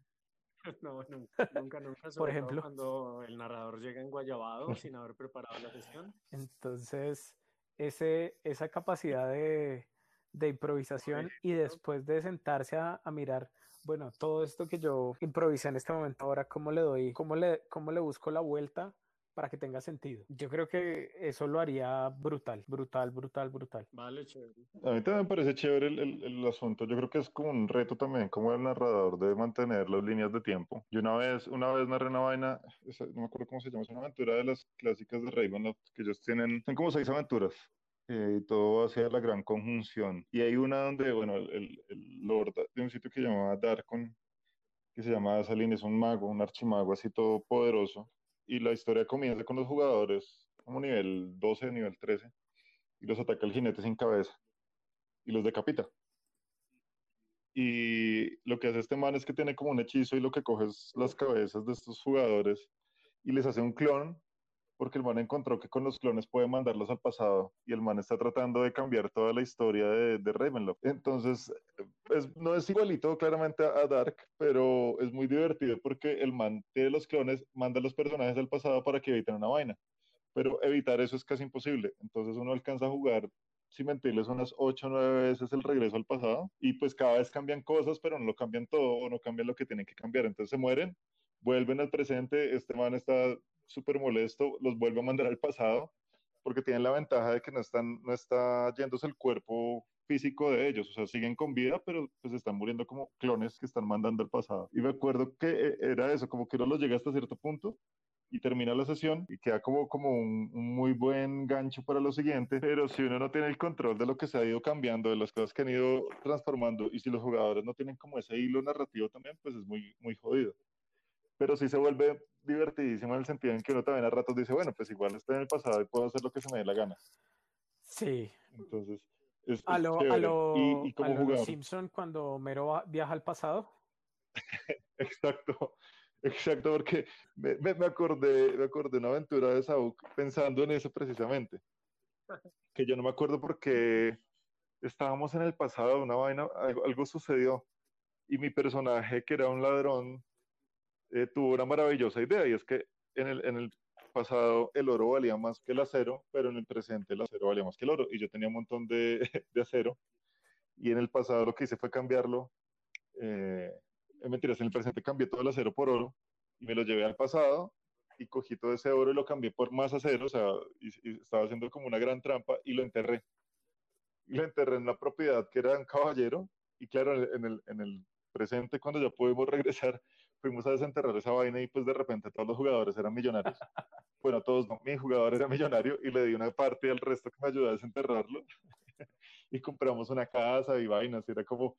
No, nunca, nunca, nunca. Por ejemplo, cuando el narrador llega en Guayabado sin haber preparado la sesión. Entonces, ese, esa capacidad de, de improvisación y después de sentarse a, a, mirar, bueno, todo esto que yo improvisé en este momento, ahora cómo le doy, cómo le, cómo le busco la vuelta para que tenga sentido. Yo creo que eso lo haría brutal, brutal, brutal, brutal. Vale, chévere. A mí también me parece chévere el, el, asunto. Yo creo que es como un reto también, como el narrador, de mantener las líneas de tiempo. Y una vez, una vez narré una vaina, no me acuerdo cómo se llama, es una aventura de las clásicas de Ravenloft, que ellos tienen, son como seis aventuras. Eh, todo hacia la gran conjunción. Y hay una donde, bueno, el, el lord de un sitio que llamaba Darkon, que se llama Salin, es un mago, un archimago así todo poderoso, y la historia comienza con los jugadores como nivel 12, nivel 13, y los ataca el jinete sin cabeza y los decapita. Y lo que hace este man es que tiene como un hechizo y lo que coge es las cabezas de estos jugadores y les hace un clon porque el man encontró que con los clones puede mandarlos al pasado y el man está tratando de cambiar toda la historia de, de Ravenloft. Entonces, no es igualito claramente a, Dark, pero es muy divertido porque el man tiene los clones, manda los personajes al pasado para que eviten una vaina. Pero evitar eso es casi imposible. Entonces uno alcanza a jugar sin mentirles, unas 8 o 9 veces el regreso al pasado y pues cada vez cambian cosas, pero no lo cambian todo o no cambian lo que tienen que cambiar. Entonces se mueren, vuelven al presente, este man está súper molesto, los vuelve a mandar al pasado, porque tienen la ventaja de que no, están, no está yéndose el cuerpo físico de ellos, o sea, siguen con vida, pero pues están muriendo como clones que están mandando al pasado. Y me acuerdo que eh, era eso, como que uno los llega hasta cierto punto y termina la sesión y queda como, como un, muy buen gancho para lo siguiente, pero si uno no tiene el control de lo que se ha ido cambiando, de las cosas que han ido transformando y si los jugadores no tienen como ese hilo narrativo también, pues es muy, muy jodido pero sí se vuelve divertidísimo en el sentido en que uno también a ratos dice, bueno, pues igual estoy en el pasado y puedo hacer lo que se me dé la gana. Sí. Entonces, es, a lo, a lo, y, como Simpson cuando Mero viaja al pasado. exacto, exacto, porque me, me, acordé, me acordé una aventura de Saúl pensando en eso precisamente. Que yo no me acuerdo porque estábamos en el pasado, una vaina, algo, algo sucedió. Y mi personaje, que era un ladrón, eh, tuvo una maravillosa idea y es que en el, en el pasado el oro valía más que el acero, pero en el presente el acero valía más que el oro y yo tenía un montón de, de acero y en el pasado lo que hice fue cambiarlo. Eh, en mentiras, en el presente cambié todo el acero por oro y me lo llevé al pasado y cogí todo ese oro y lo cambié por más acero, o sea, y, estaba haciendo como una gran trampa y lo enterré. Y lo enterré en una propiedad que era un caballero y claro, en el, en el presente, cuando ya pudimos regresar, fuimos a desenterrar esa vaina y pues de repente todos los jugadores eran millonarios. Bueno, todos no, mi jugador era millonario y le di una parte al resto que me ayudó a desenterrarlo. y compramos una casa y vainas, y era como,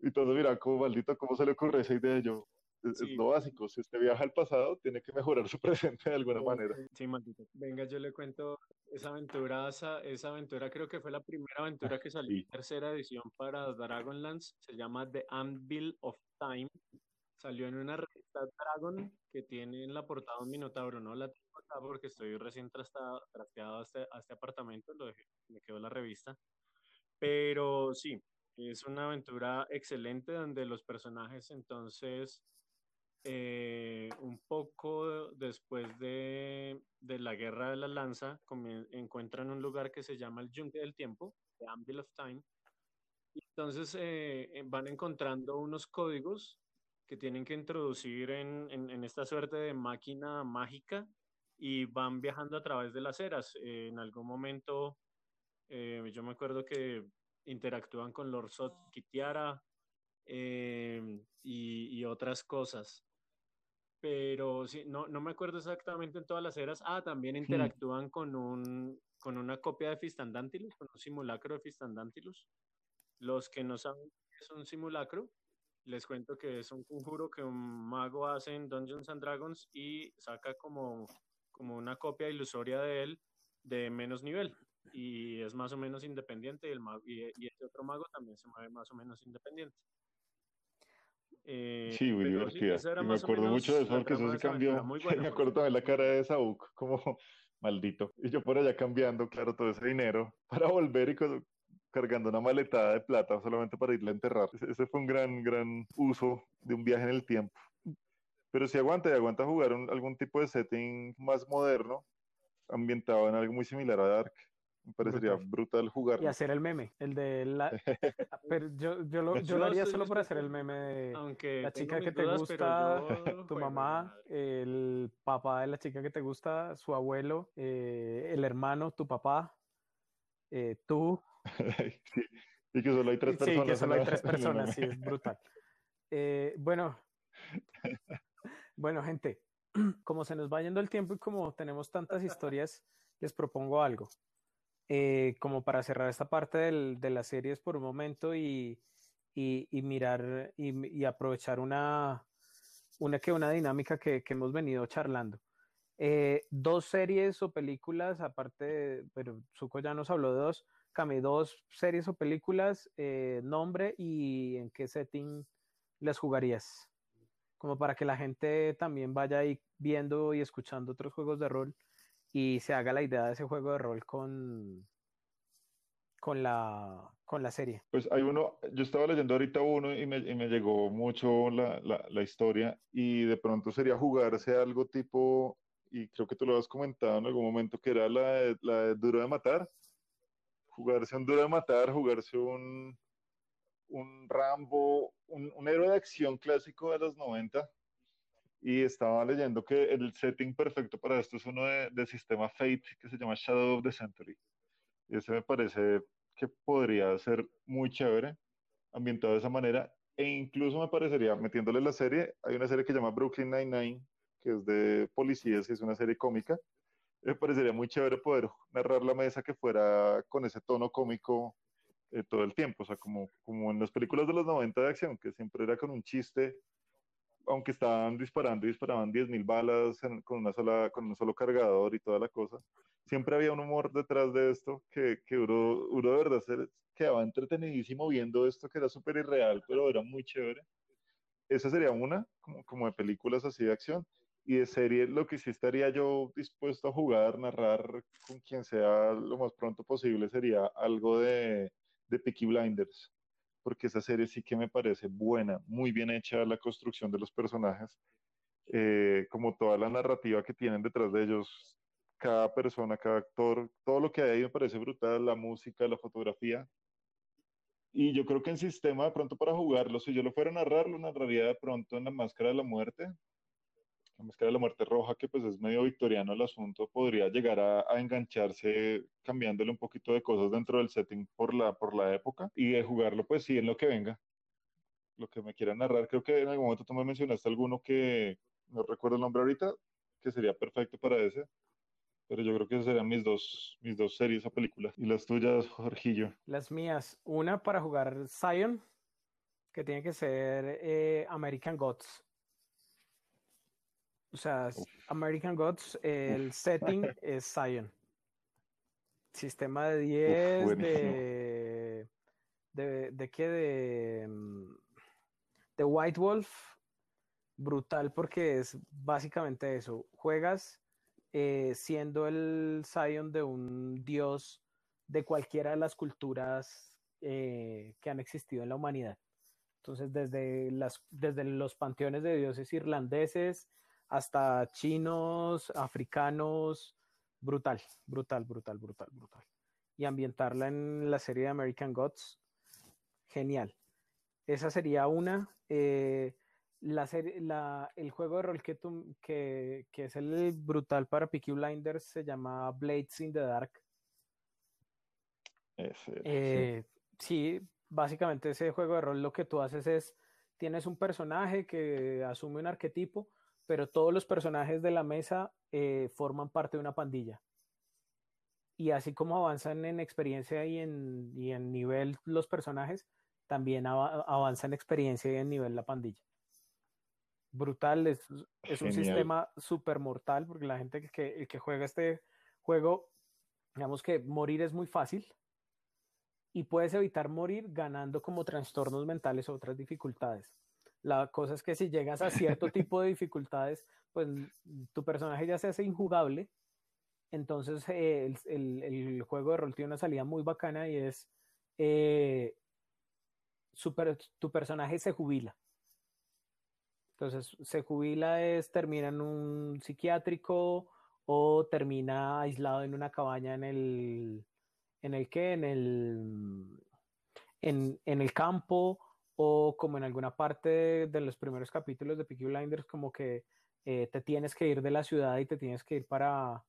y todos mira, como maldito, ¿cómo se le ocurre esa idea? Yo, es, lo básico, si usted viaja al pasado, tiene que mejorar su presente de alguna manera. Sí, maldito. Venga, yo le cuento esa aventura, esa, esa aventura creo que fue la primera aventura que salió en tercera edición para Dragonlance, se llama The Anvil of Time, salió en una revista Dragon que tiene en la portada un minotauro, no la tengo acá porque estoy recién trasteado a este, a este apartamento, lo dejé, me quedó la revista, pero sí, es una aventura excelente donde los personajes entonces eh, un poco después de, de, la guerra de la lanza encuentran un lugar que se llama el Yunque del Tiempo, The Anvil of Time, y entonces eh, van encontrando unos códigos que tienen que introducir en, en, esta suerte de máquina mágica y van viajando a través de las eras. Eh, en algún momento, yo me acuerdo que interactúan con Lord Sot Kitiara eh, y, otras cosas. Pero sí, no, no me acuerdo exactamente en todas las eras. Ah, también interactúan con, un, con una copia de Fistandantilus, con un simulacro de Fistandantilus. Los que no saben qué es un simulacro, les cuento que es un conjuro que un mago hace en Dungeons and Dragons y saca como, como una copia ilusoria de él de menos nivel y es más o menos independiente y, el y, este otro mago también se mueve más o menos independiente. Eh, sí, muy divertida. me acuerdo mucho de eso porque eso se cambió. me acuerdo también la cara de Saúk, como maldito. Y yo por allá cambiando, claro, todo ese dinero para volver y cargando una maletada de plata solamente para irle a enterrar. Ese, fue un gran, gran uso de un viaje en el tiempo. Pero si aguanta y aguanta jugar algún tipo de setting más moderno, ambientado en algo muy similar a Dark. Me parecería brutal, jugar. Y hacer el meme, el de la... pero yo, yo, lo, yo lo haría solo por hacer el meme de Aunque la chica que te gusta, tu mamá, el papá de la chica que te gusta, su abuelo, eh, el hermano, tu papá, eh, tú. Y que solo hay tres personas. Sí, que solo hay tres personas, sí, es brutal. Eh, bueno, bueno, gente, como se nos va yendo el tiempo y como tenemos tantas historias, les propongo algo. Eh, como para cerrar esta parte de las series por un momento y, mirar y, aprovechar una, una, que una dinámica que, hemos venido charlando. Eh, dos series o películas, aparte, de, pero Zuko ya nos habló de dos, Cami, dos series o películas, eh, nombre y en qué setting las jugarías, como para que la gente también vaya ahí viendo y escuchando otros juegos de rol y se haga la idea de ese juego de rol con, con, la, con la serie. Pues hay uno, yo estaba leyendo ahorita uno y me, llegó mucho la, la, historia y de pronto sería jugarse algo tipo, y creo que tú lo has comentado en algún momento, que era la de, la Duro de Matar. Jugarse un Duro de Matar, jugarse un, un Rambo, un, héroe de acción clásico de los 90 y estaba leyendo que el setting perfecto para esto es uno de, sistema Fate que se llama Shadow of the Century. Y ese me parece que podría ser muy chévere, ambientado de esa manera. E incluso me parecería, metiéndole la serie, hay una serie que se llama Brooklyn Nine-Nine, que es de policías y es una serie cómica. Me parecería muy chévere poder narrar la mesa que fuera con ese tono cómico eh, todo el tiempo. O sea, como, como en las películas de los 90 de acción, que siempre era con un chiste aunque estaban disparando y disparaban 10.000 balas con, una sola, con un solo cargador y toda la cosa, siempre había un humor detrás de esto que, que uno, uno de verdad se quedaba entretenidísimo viendo esto que era súper irreal, pero era muy chévere. Esa sería una, como, como de películas así de acción. Y de serie, lo que sí estaría yo dispuesto a jugar, narrar con quien sea lo más pronto posible, sería algo de, de Peaky Blinders porque esa serie sí que me parece buena, muy bien hecha la construcción de los personajes, eh, como toda la narrativa que tienen detrás de ellos, cada persona, cada actor, todo lo que hay ahí me parece brutal, la música, la fotografía. Y yo creo que en sistema de pronto para jugarlo, si yo lo fuera a narrar, lo narraría de pronto en la Máscara de la Muerte. La Máscara de la Muerte Roja, que pues es medio victoriano el asunto, podría llegar a, engancharse cambiándole un poquito de cosas dentro del setting por la, por la época y de jugarlo pues sí en lo que venga. Lo que me quiera narrar, creo que en algún momento tú me mencionaste alguno que no recuerdo el nombre ahorita, que sería perfecto para ese. Pero yo creo que esas serían mis dos, mis dos series o películas. ¿Y las tuyas, Jorgillo? Las mías. Una para jugar Zion, que tiene que ser eh, American Gods. O sea, American Gods, el setting es Zion. Sistema de 10, de, de. ¿De qué? De. Mm, de White Wolf. Brutal porque es básicamente eso. Juegas eh, siendo el Zion de un dios de cualquiera de las culturas eh, que han existido en la humanidad. Entonces, desde, las, desde los panteones de dioses irlandeses hasta chinos, africanos, brutal, brutal, brutal, brutal, brutal. Y ambientarla en la serie de American Gods, genial. Esa sería una. Eh, la serie, la, el juego de rol que, que, que, es el brutal para Peaky Blinders se llama Blades in the Dark. Eh, sí. básicamente ese juego de rol lo que tú haces es, tienes un personaje que asume un arquetipo, pero todos los personajes de la mesa eh, forman parte de una pandilla. Y así como avanzan en experiencia y en, y en nivel los personajes, también avanzan en experiencia y en nivel la pandilla brutal, es, es un sistema súper mortal, porque la gente que, que juega este juego, digamos que morir es muy fácil y puedes evitar morir ganando como trastornos mentales o otras dificultades. La cosa es que si llegas a cierto tipo de dificultades, pues tu personaje ya se hace injugable. Entonces eh, el, el, juego de rol tiene una salida muy bacana y es eh, super, tu personaje se jubila. Entonces, se jubila, es, termina en un psiquiátrico o termina aislado en una cabaña en el, en el que, en el, en, el campo o como en alguna parte de, los primeros capítulos de Peaky Blinders, como que eh, te tienes que ir de la ciudad y te tienes que ir para,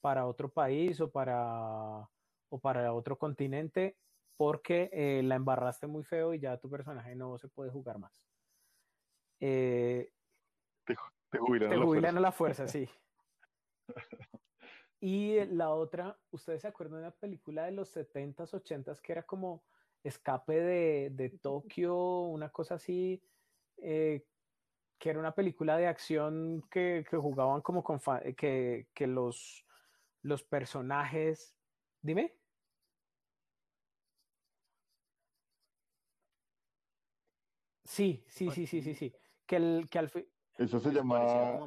para otro país o para, o para otro continente porque eh, la embarraste muy feo y ya tu personaje no se puede jugar más. Eh, te, jubilan, a la fuerza, sí. Y la otra, ¿ustedes se acuerdan de una película de los 70s, 80s que era como Escape de, Tokio, una cosa así, eh, que era una película de acción que, jugaban como con que, que los, los personajes. Dime. Sí, sí, sí, sí, sí, sí que, el, que al fin... Eso se llama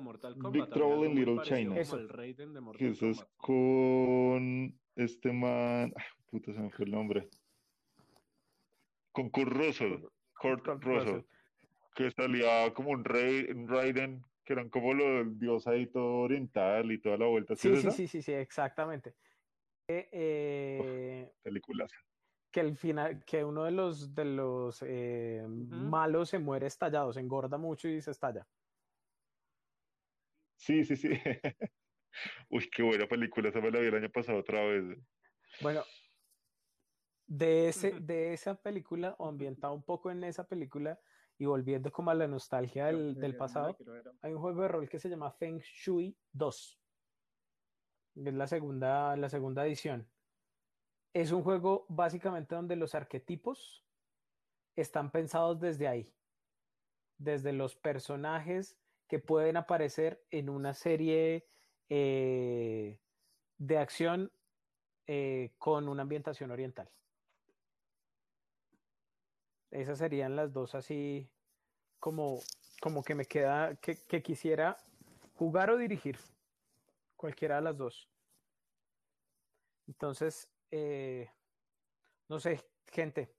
Big Trouble in Little China. Eso. El Raiden de Mortal eso es con este man... Ay, puta, se me fue el nombre. Con Kurt Russell. Kurt, Russell. Que salía como un, rey, un Raiden, que eran como lo del dios ahí todo oriental y toda la vuelta. Sí, sí, sí, sí, sí, exactamente. Eh, eh, películas que el final, que uno de los de los eh, malos se muere estallado, se engorda mucho y se estalla. Sí, sí, sí. Uy, qué buena película, esa me la vi el año pasado otra vez. Bueno, de, ese, de esa película, o ambientado un poco en esa película, y volviendo como a la nostalgia del, del pasado, hay un juego de rol que se llama Feng Shui 2. Es la segunda, la segunda edición. Es un juego básicamente donde los arquetipos están pensados desde ahí, desde los personajes que pueden aparecer en una serie eh, de acción eh, con una ambientación oriental. Esas serían las dos así como, como que me queda, que, que quisiera jugar o dirigir. Cualquiera de las dos. Entonces, eh, no sé, gente,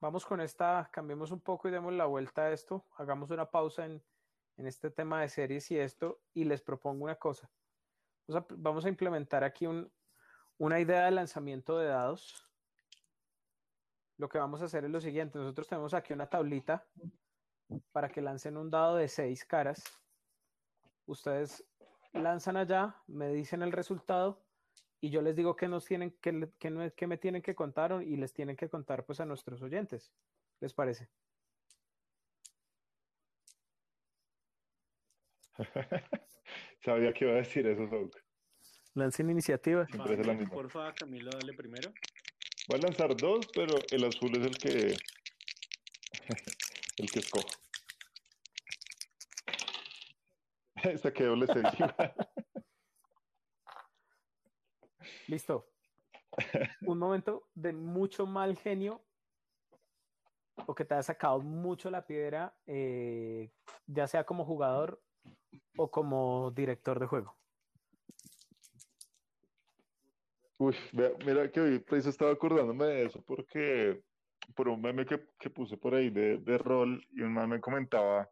vamos con esta, cambiemos un poco y demos la vuelta a esto, hagamos una pausa en, este tema de series y esto, y les propongo una cosa. Vamos a, implementar aquí una idea de lanzamiento de dados lo que vamos a hacer es lo siguiente. Nosotros tenemos aquí una tablita para que lancen un dado de seis caras. Ustedes lanzan allá, me dicen el resultado y yo les digo que nos tienen que, que, me tienen que contar y les tienen que contar pues a nuestros oyentes. ¿Les parece? Sabía que iba a decir eso, Souk. Lancen iniciativa. Por favor, Camilo, dale primero. Voy a lanzar dos, pero el azul es el que el que escojo. Esta quedó le Listo. Un momento de mucho mal genio o que te haya sacado mucho la piedra, eh, ya sea como jugador o como director de juego. Uy, mira que hoy pues, estaba acordándome de eso porque por un meme que, puse por ahí de, rol y un meme comentaba,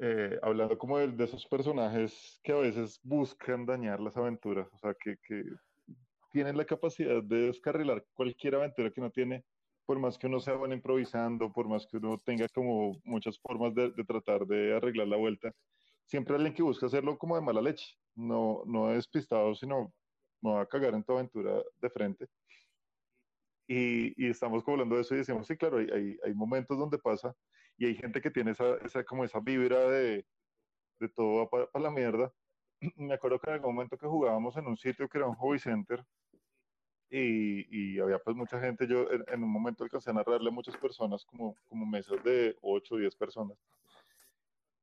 eh, hablando como de, esos personajes que a veces buscan dañar las aventuras, o sea, que, tienen la capacidad de descarrilar cualquier aventura que no tiene, por más que uno sea bueno improvisando, por más que uno tenga como muchas formas de, tratar de arreglar la vuelta, siempre alguien que busca hacerlo como de mala leche, no, no despistado, sino me va a cagar en tu aventura de frente. Y, estamos como hablando de eso y decimos, sí, claro, hay, hay, momentos donde pasa y hay gente que tiene esa, esa como esa vibra de, de todo va para, la mierda. Me acuerdo que en algún momento que jugábamos en un sitio que era un hobby center y, y había pues mucha gente, yo en, un momento alcancé a narrarle a muchas personas, como, como mesas de 8 o 10 personas.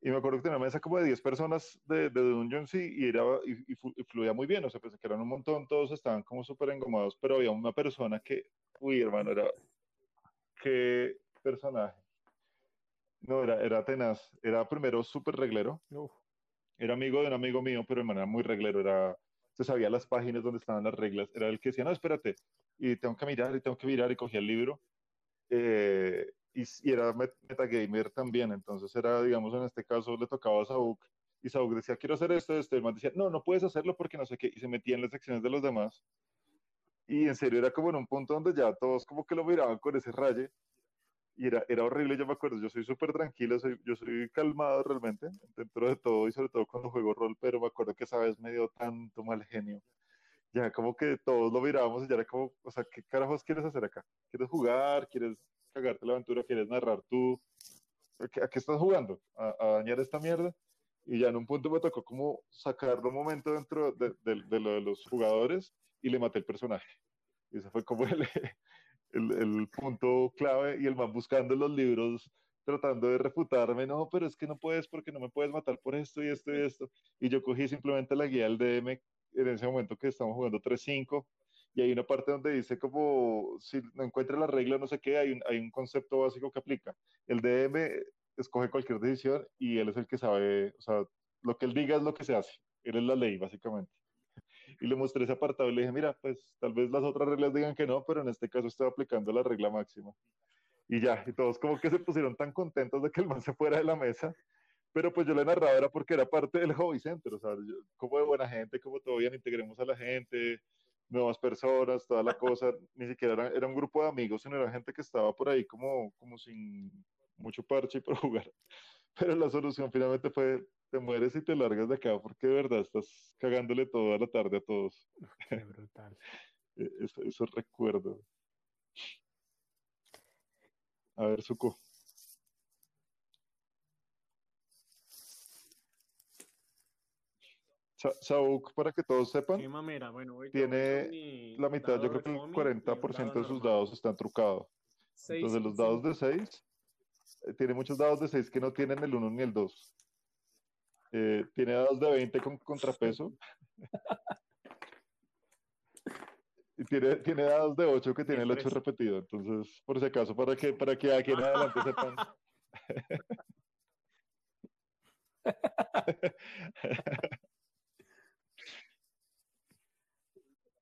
Y me acuerdo que tenía una mesa como de 10 personas de, de Dungeons y, era, y, y, fluía muy bien, o sea, pensé que eran un montón, todos estaban como súper engomados, pero había una persona que Uy, hermano, era. Qué personaje. No, era, era tenaz. Era primero súper reglero. Era amigo de un amigo mío, pero de manera muy reglero. Era, se sabía las páginas donde estaban las reglas. Era el que decía, no, espérate, y tengo que mirar, y tengo que mirar, y cogía el libro. Eh, y, era metagamer también. Entonces era, digamos, en este caso le tocaba a Saúk. Y Saúk decía, quiero hacer esto, esto. Y el man decía, no, no puedes hacerlo porque no sé qué. Y se metía en las secciones de los demás. Y en serio era como en un punto donde ya todos como que lo miraban con ese raye. Y era, era horrible, yo me acuerdo, yo soy súper tranquilo, soy, yo soy calmado realmente, dentro de todo y sobre todo cuando juego rol, pero me acuerdo que esa vez me dio tanto mal genio. Ya como que todos lo mirábamos y ya era como, o sea, ¿qué carajos quieres hacer acá? ¿Quieres jugar? ¿Quieres cagarte la aventura? ¿Quieres narrar tú? ¿A qué, estás jugando? ¿A, dañar esta mierda? Y ya en un punto me tocó como sacarlo un momento dentro de, de lo de los jugadores y le maté el personaje. Y ese fue como el, el, el, punto clave y el man buscando los libros tratando de refutarme, no, pero es que no puedes porque no me puedes matar por esto y esto y esto. Y yo cogí simplemente la guía del DM en ese momento que estamos jugando 3-5 y hay una parte donde dice como si no encuentra la regla, no sé qué, hay un, hay un concepto básico que aplica. El DM escoge cualquier decisión y él es el que sabe, o sea, lo que él diga es lo que se hace. Él es la ley, básicamente y le mostré ese apartado y le dije, mira, pues tal vez las otras reglas digan que no, pero en este caso estoy aplicando la regla máxima. Y ya, y todos como que se pusieron tan contentos de que el man se fuera de la mesa, pero pues yo le narraba era porque era parte del hobby center, o sea, como de buena gente, como todo bien, integremos a la gente, nuevas personas, toda la cosa, ni siquiera era, era, un grupo de amigos, sino era gente que estaba por ahí como, como sin mucho parche por jugar. Pero la solución finalmente fue te mueres y te largas de acá porque de verdad estás cagándole toda la tarde a todos. Qué brutal. E-, eso, recuerdo. A ver, Suco. Saúk, para que todos sepan, tiene la mitad, yo creo que el 40% de sus dados están trucados. Entonces, los dados de 6, eh, tiene muchos dados de 6 que no tienen el 1 ni el 2. Eh, tiene dados de 20 con contrapeso. y tiene, tiene dados de 8 que tiene el 8 repetido. Entonces, por si acaso, para que, para que aquí en adelante sepan.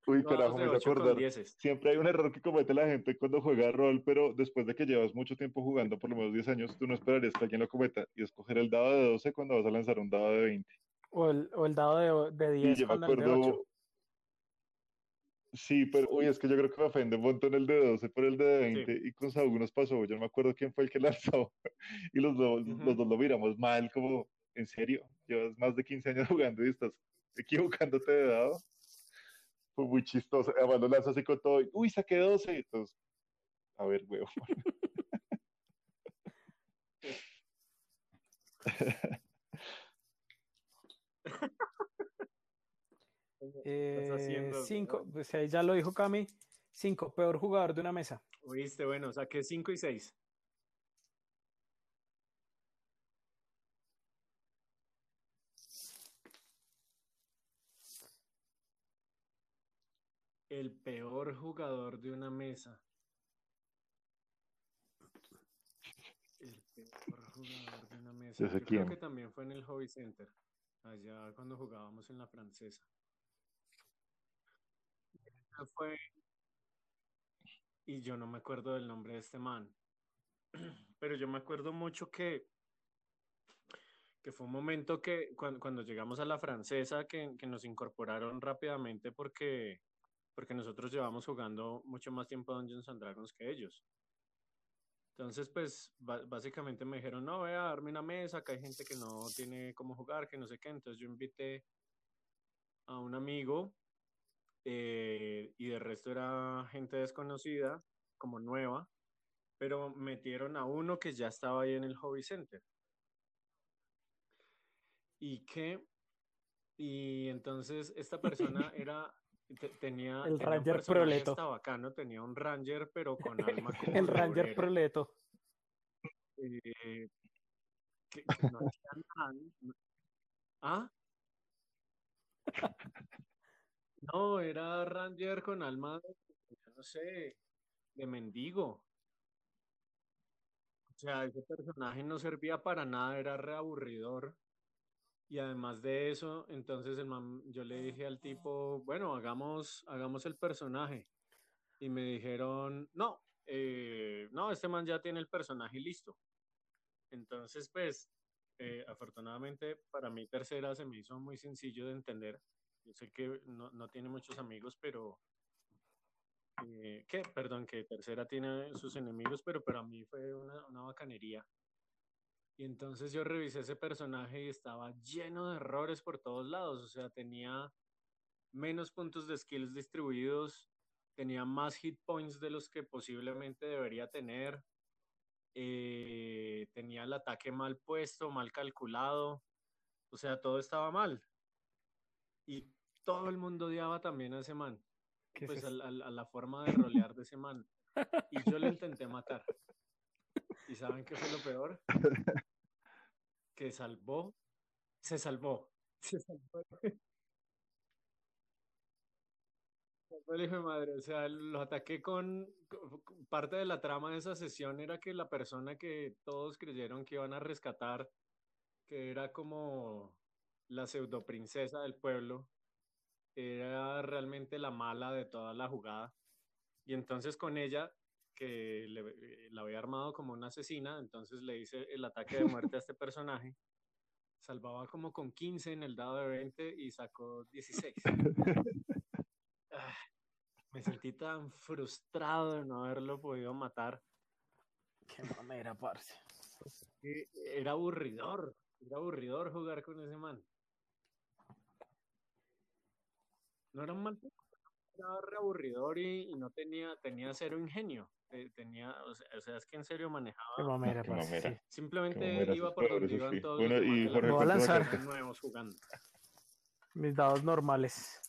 Uy, carajo, me acordar. Siempre hay un error que comete la gente cuando juega rol, pero después de que llevas mucho tiempo jugando, por lo menos 10 años, tú no esperarías que alguien lo cometa y escoger el dado de 12 cuando vas a lanzar un dado de 20. O el, o el dado de, de 10 cuando el de 8. Sí, pero uy, es que yo creo que me ofende un montón el de 12 por el de 20 y con Saúl nos pasó, yo no me acuerdo quién fue el que lanzó y los dos, los dos lo miramos mal, como, ¿en serio? Llevas más de 15 años jugando y estás equivocándote de dado. Fue muy chistoso, además lo lanzó así con todo, y, uy, saqué 12, entonces, a ver, huevo. Eh, cinco, pues ahí ya lo dijo Cami. Cinco, peor jugador de una mesa. Oíste, bueno, saqué cinco y seis. El peor jugador de una mesa. El peor jugador de una mesa. Yo creo que también fue en el Hobby Center, allá cuando jugábamos en la francesa. Fue... Y yo no me acuerdo del nombre de este man. Pero yo me acuerdo mucho que, que fue un momento que cuando, llegamos a la francesa, que, que, nos incorporaron rápidamente porque, porque nosotros llevamos jugando mucho más tiempo Dungeons and Dragons que ellos. Entonces, pues básicamente me dijeron, no, voy a darme una mesa, que hay gente que no tiene cómo jugar, que no sé qué. Entonces yo invité a un amigo eh, y de resto era gente desconocida, como nueva, pero metieron a uno que ya estaba ahí en el Hobby Center. Y que, y entonces esta persona era tenía el Ranger Proleto. Estaba bacano, tenía un Ranger, pero con alma como El Ranger Proleto. Eh, que, no nada. ¿Ah? No, era Ranger con alma no sé, de mendigo. O sea, ese personaje no servía para nada, era reaburridor. Y además de eso, entonces el yo le dije al tipo, bueno, hagamos, hagamos el personaje. Y me dijeron, no, eh, no, este man ya tiene el personaje listo. Entonces, pues, eh, afortunadamente para mí tercera se me hizo muy sencillo de entender. Yo sé que no, no tiene muchos amigos, pero... Eh, que, perdón, que tercera tiene sus enemigos, pero para mí fue una, una bacanería. Y entonces yo revisé ese personaje y estaba lleno de errores por todos lados. O sea, tenía menos puntos de skills distribuidos, tenía más hit points de los que posiblemente debería tener. Eh, tenía el ataque mal puesto, mal calculado. O sea, todo estaba mal. Y todo el mundo odiaba también a ese man. Pues a, a, la forma de rolear de ese man. Y yo lo intenté matar. ¿Y saben qué fue lo peor? Que salvó, se salvó. Se salvó. el hijo de madre, o sea, lo ataqué con, parte de la trama de esa sesión era que la persona que todos creyeron que iban a rescatar, que era como la pseudo princesa del pueblo, era realmente la mala de toda la jugada. Y entonces con ella que le, la había armado como una asesina, entonces le hice el ataque de muerte a este personaje. Salvaba como con 15 en el dado de 20 y sacó 16. Ah, me sentí tan frustrado de no haberlo podido matar. Qué manera, parce. Era aburridor, era aburridor jugar con ese man. No era un mal era reaburridor y, y, no tenía, tenía cero ingenio tenía, o sea, es que en serio manejaba. Simplemente iba por donde iban todos. y Voy a lanzar nuevos jugando. Mis dados normales.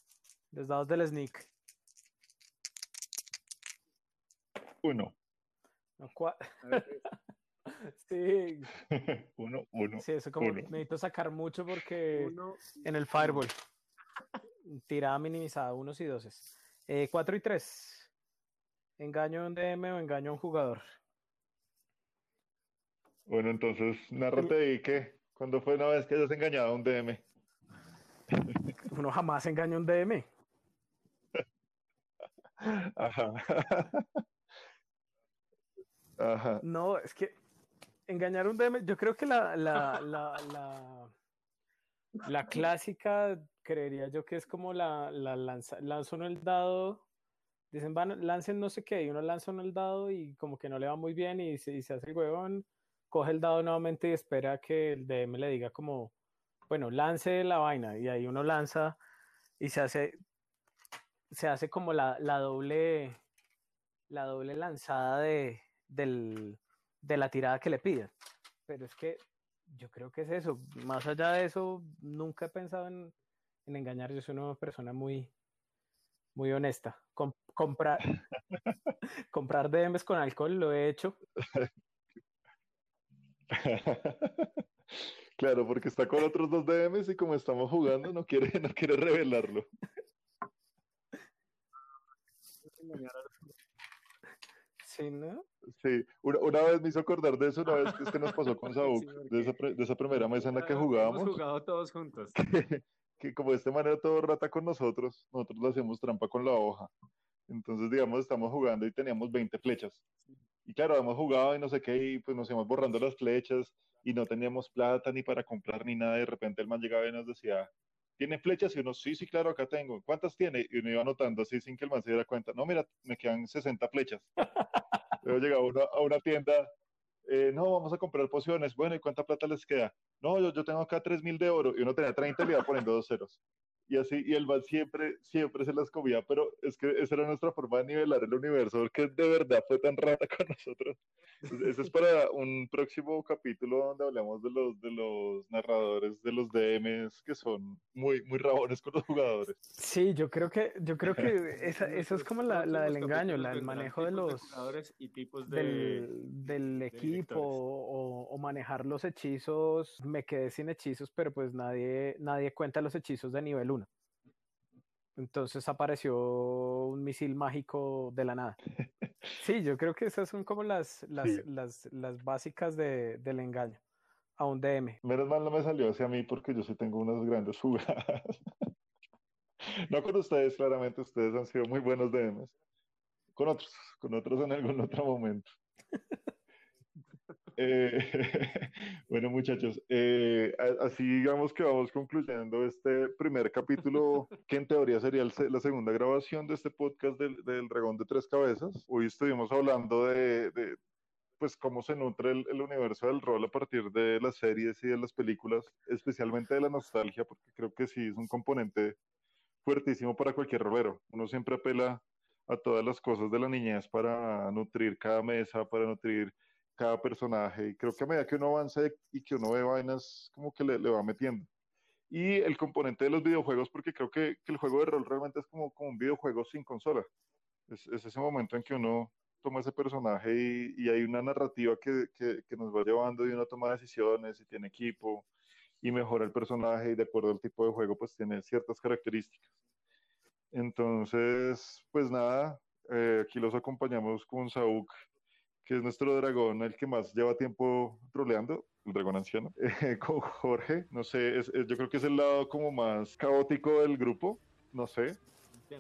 Los dados del sneak. Uno. No, sí. uno, uno. Sí, eso como necesito sacar mucho porque en el Fireball. Tirada minimizada, unos y doses. Eh, cuatro y tres. ¿Engaño a un DM o engaño a un jugador? Bueno, entonces, nárrate y qué. ¿Cuándo fue una vez que hayas engañado a un DM? Uno jamás engaña a un DM. Ajá. Ajá. No, es que engañar a un DM, yo creo que la, la, la, la, la clásica, creería yo que es como la, la lanza, lanzo el dado dicen, van, lancen no sé qué, y uno lanza uno el dado y como que no le va muy bien y se, hace el huevón, coge el dado nuevamente y espera que el DM le diga como, bueno, lance la vaina, y ahí uno lanza y se hace, se hace como la, la doble, la doble lanzada de, del, de la tirada que le piden. Pero es que yo creo que es eso. Más allá de eso, nunca he pensado en, en engañar. Yo soy una persona muy, muy honesta. Com- comprar, comprar DMs con alcohol lo he hecho. Claro, porque está con otros dos DMs y como estamos jugando no quiere, no quiere revelarlo. Sí, ¿no? Sí, una, una vez me hizo acordar de eso, una vez que es que nos pasó con Saúl, Sí, de esa, de esa primera mesa en la que Hemos jugábamos, jugado todos juntos. que como de esta manera todo rata con nosotros, nosotros le hacemos trampa con la hoja. Entonces, digamos, estamos jugando y teníamos 20 flechas. Y claro, hemos jugado y no sé qué, y pues nos íbamos borrando las flechas y no teníamos plata ni para comprar ni nada. Y de repente el man llegaba y nos decía, ¿tiene flechas? Y uno, sí, sí, claro, acá tengo. ¿Cuántas tiene? Y uno iba anotando así sin que el man se diera cuenta. No, mira, me quedan 60 flechas. Luego llegaba uno a una tienda, eh, no, vamos a comprar pociones. Bueno, ¿y cuánta plata les queda? No, yo, yo tengo acá 3000 de oro. Y uno tenía 30 y le iba poniendo dos ceros. Y así, y el man siempre, siempre se las comía, pero es que esa era nuestra forma de nivelar el universo, porque de verdad fue tan rata con nosotros. Ese es para un próximo capítulo donde hablamos de los, de los narradores, de los DMs que son muy, muy rabones con los jugadores. Sí, yo creo que, yo creo que esa, esa es como la, la del engaño, la, el manejo de los jugadores y tipos de del, del equipo lectores. o, o manejar los hechizos. Me quedé sin hechizos, pero pues nadie, nadie cuenta los hechizos de nivel 1. Entonces apareció un misil mágico de la nada. Sí, yo creo que esas son como las, las, Sí. las, las básicas de, del engaño a un DM. Menos mal no me salió hacia mí porque yo sí tengo unas grandes jugadas. No con ustedes, claramente, ustedes han sido muy buenos DMs. Con otros, con otros en algún otro momento. Eh, bueno, muchachos, eh, así digamos que vamos concluyendo este primer capítulo, que en teoría sería el la segunda grabación de este podcast del, del Dragón de Tres Cabezas. Hoy estuvimos hablando de, de, pues cómo se nutre el, el universo del rol a partir de las series y de las películas, especialmente de la nostalgia, porque creo que sí es un componente fuertísimo para cualquier rolero. Uno siempre apela a todas las cosas de la niñez para nutrir cada mesa, para nutrir cada personaje. Y creo que a medida que uno avanza y que uno ve vainas, como que le, va metiendo. Y el componente de los videojuegos, porque creo que, el juego de rol realmente es como, como un videojuego sin consola. Es, es ese momento en que uno toma ese personaje y, hay una narrativa que, que, que nos va llevando y uno toma decisiones y tiene equipo y mejora el personaje y de acuerdo al tipo de juego pues tiene ciertas características. Entonces, pues nada, eh, aquí los acompañamos con Saúl, que es nuestro dragón, el que más lleva tiempo roleando, el dragón anciano, eh, con Jorge, no sé, es, es- yo creo que es el lado como más caótico del grupo, no sé,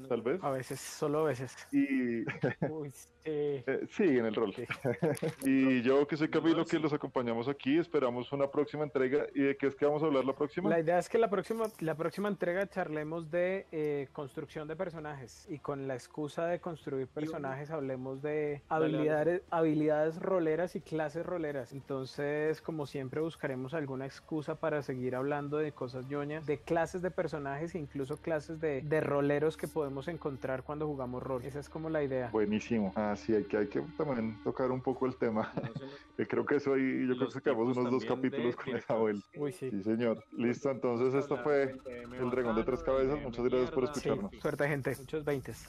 tal vez. A veces, solo a veces. Y Uy, sí. eh, sí, en el rol. Sí. Y yo que soy Camilo, que los acompañamos aquí, esperamos una próxima entrega. ¿Y de qué es que vamos a hablar la próxima? La idea es que la próxima, la próxima entrega charlemos de eh, construcción de personajes y con la excusa de construir personajes hablemos de habilidades, habilidades roleras y clases roleras. Entonces, como siempre, buscaremos alguna excusa para seguir hablando de cosas ñoñas, de clases de personajes e incluso clases de, de roleros que podemos encontrar cuando jugamos rol. Esa es como la idea. Buenísimo. Ah, sí, hay que, hay que también tocar un poco el tema. No Que creo que eso ahí, yo creo que tipos unos dos capítulos con esa vuelta. Uy, sí. Sí, señor. Listo, entonces esto fue El Dragón de Tres Cabezas. Muchas gracias por Sí, escucharnos. suerte gente. Muchos veintes.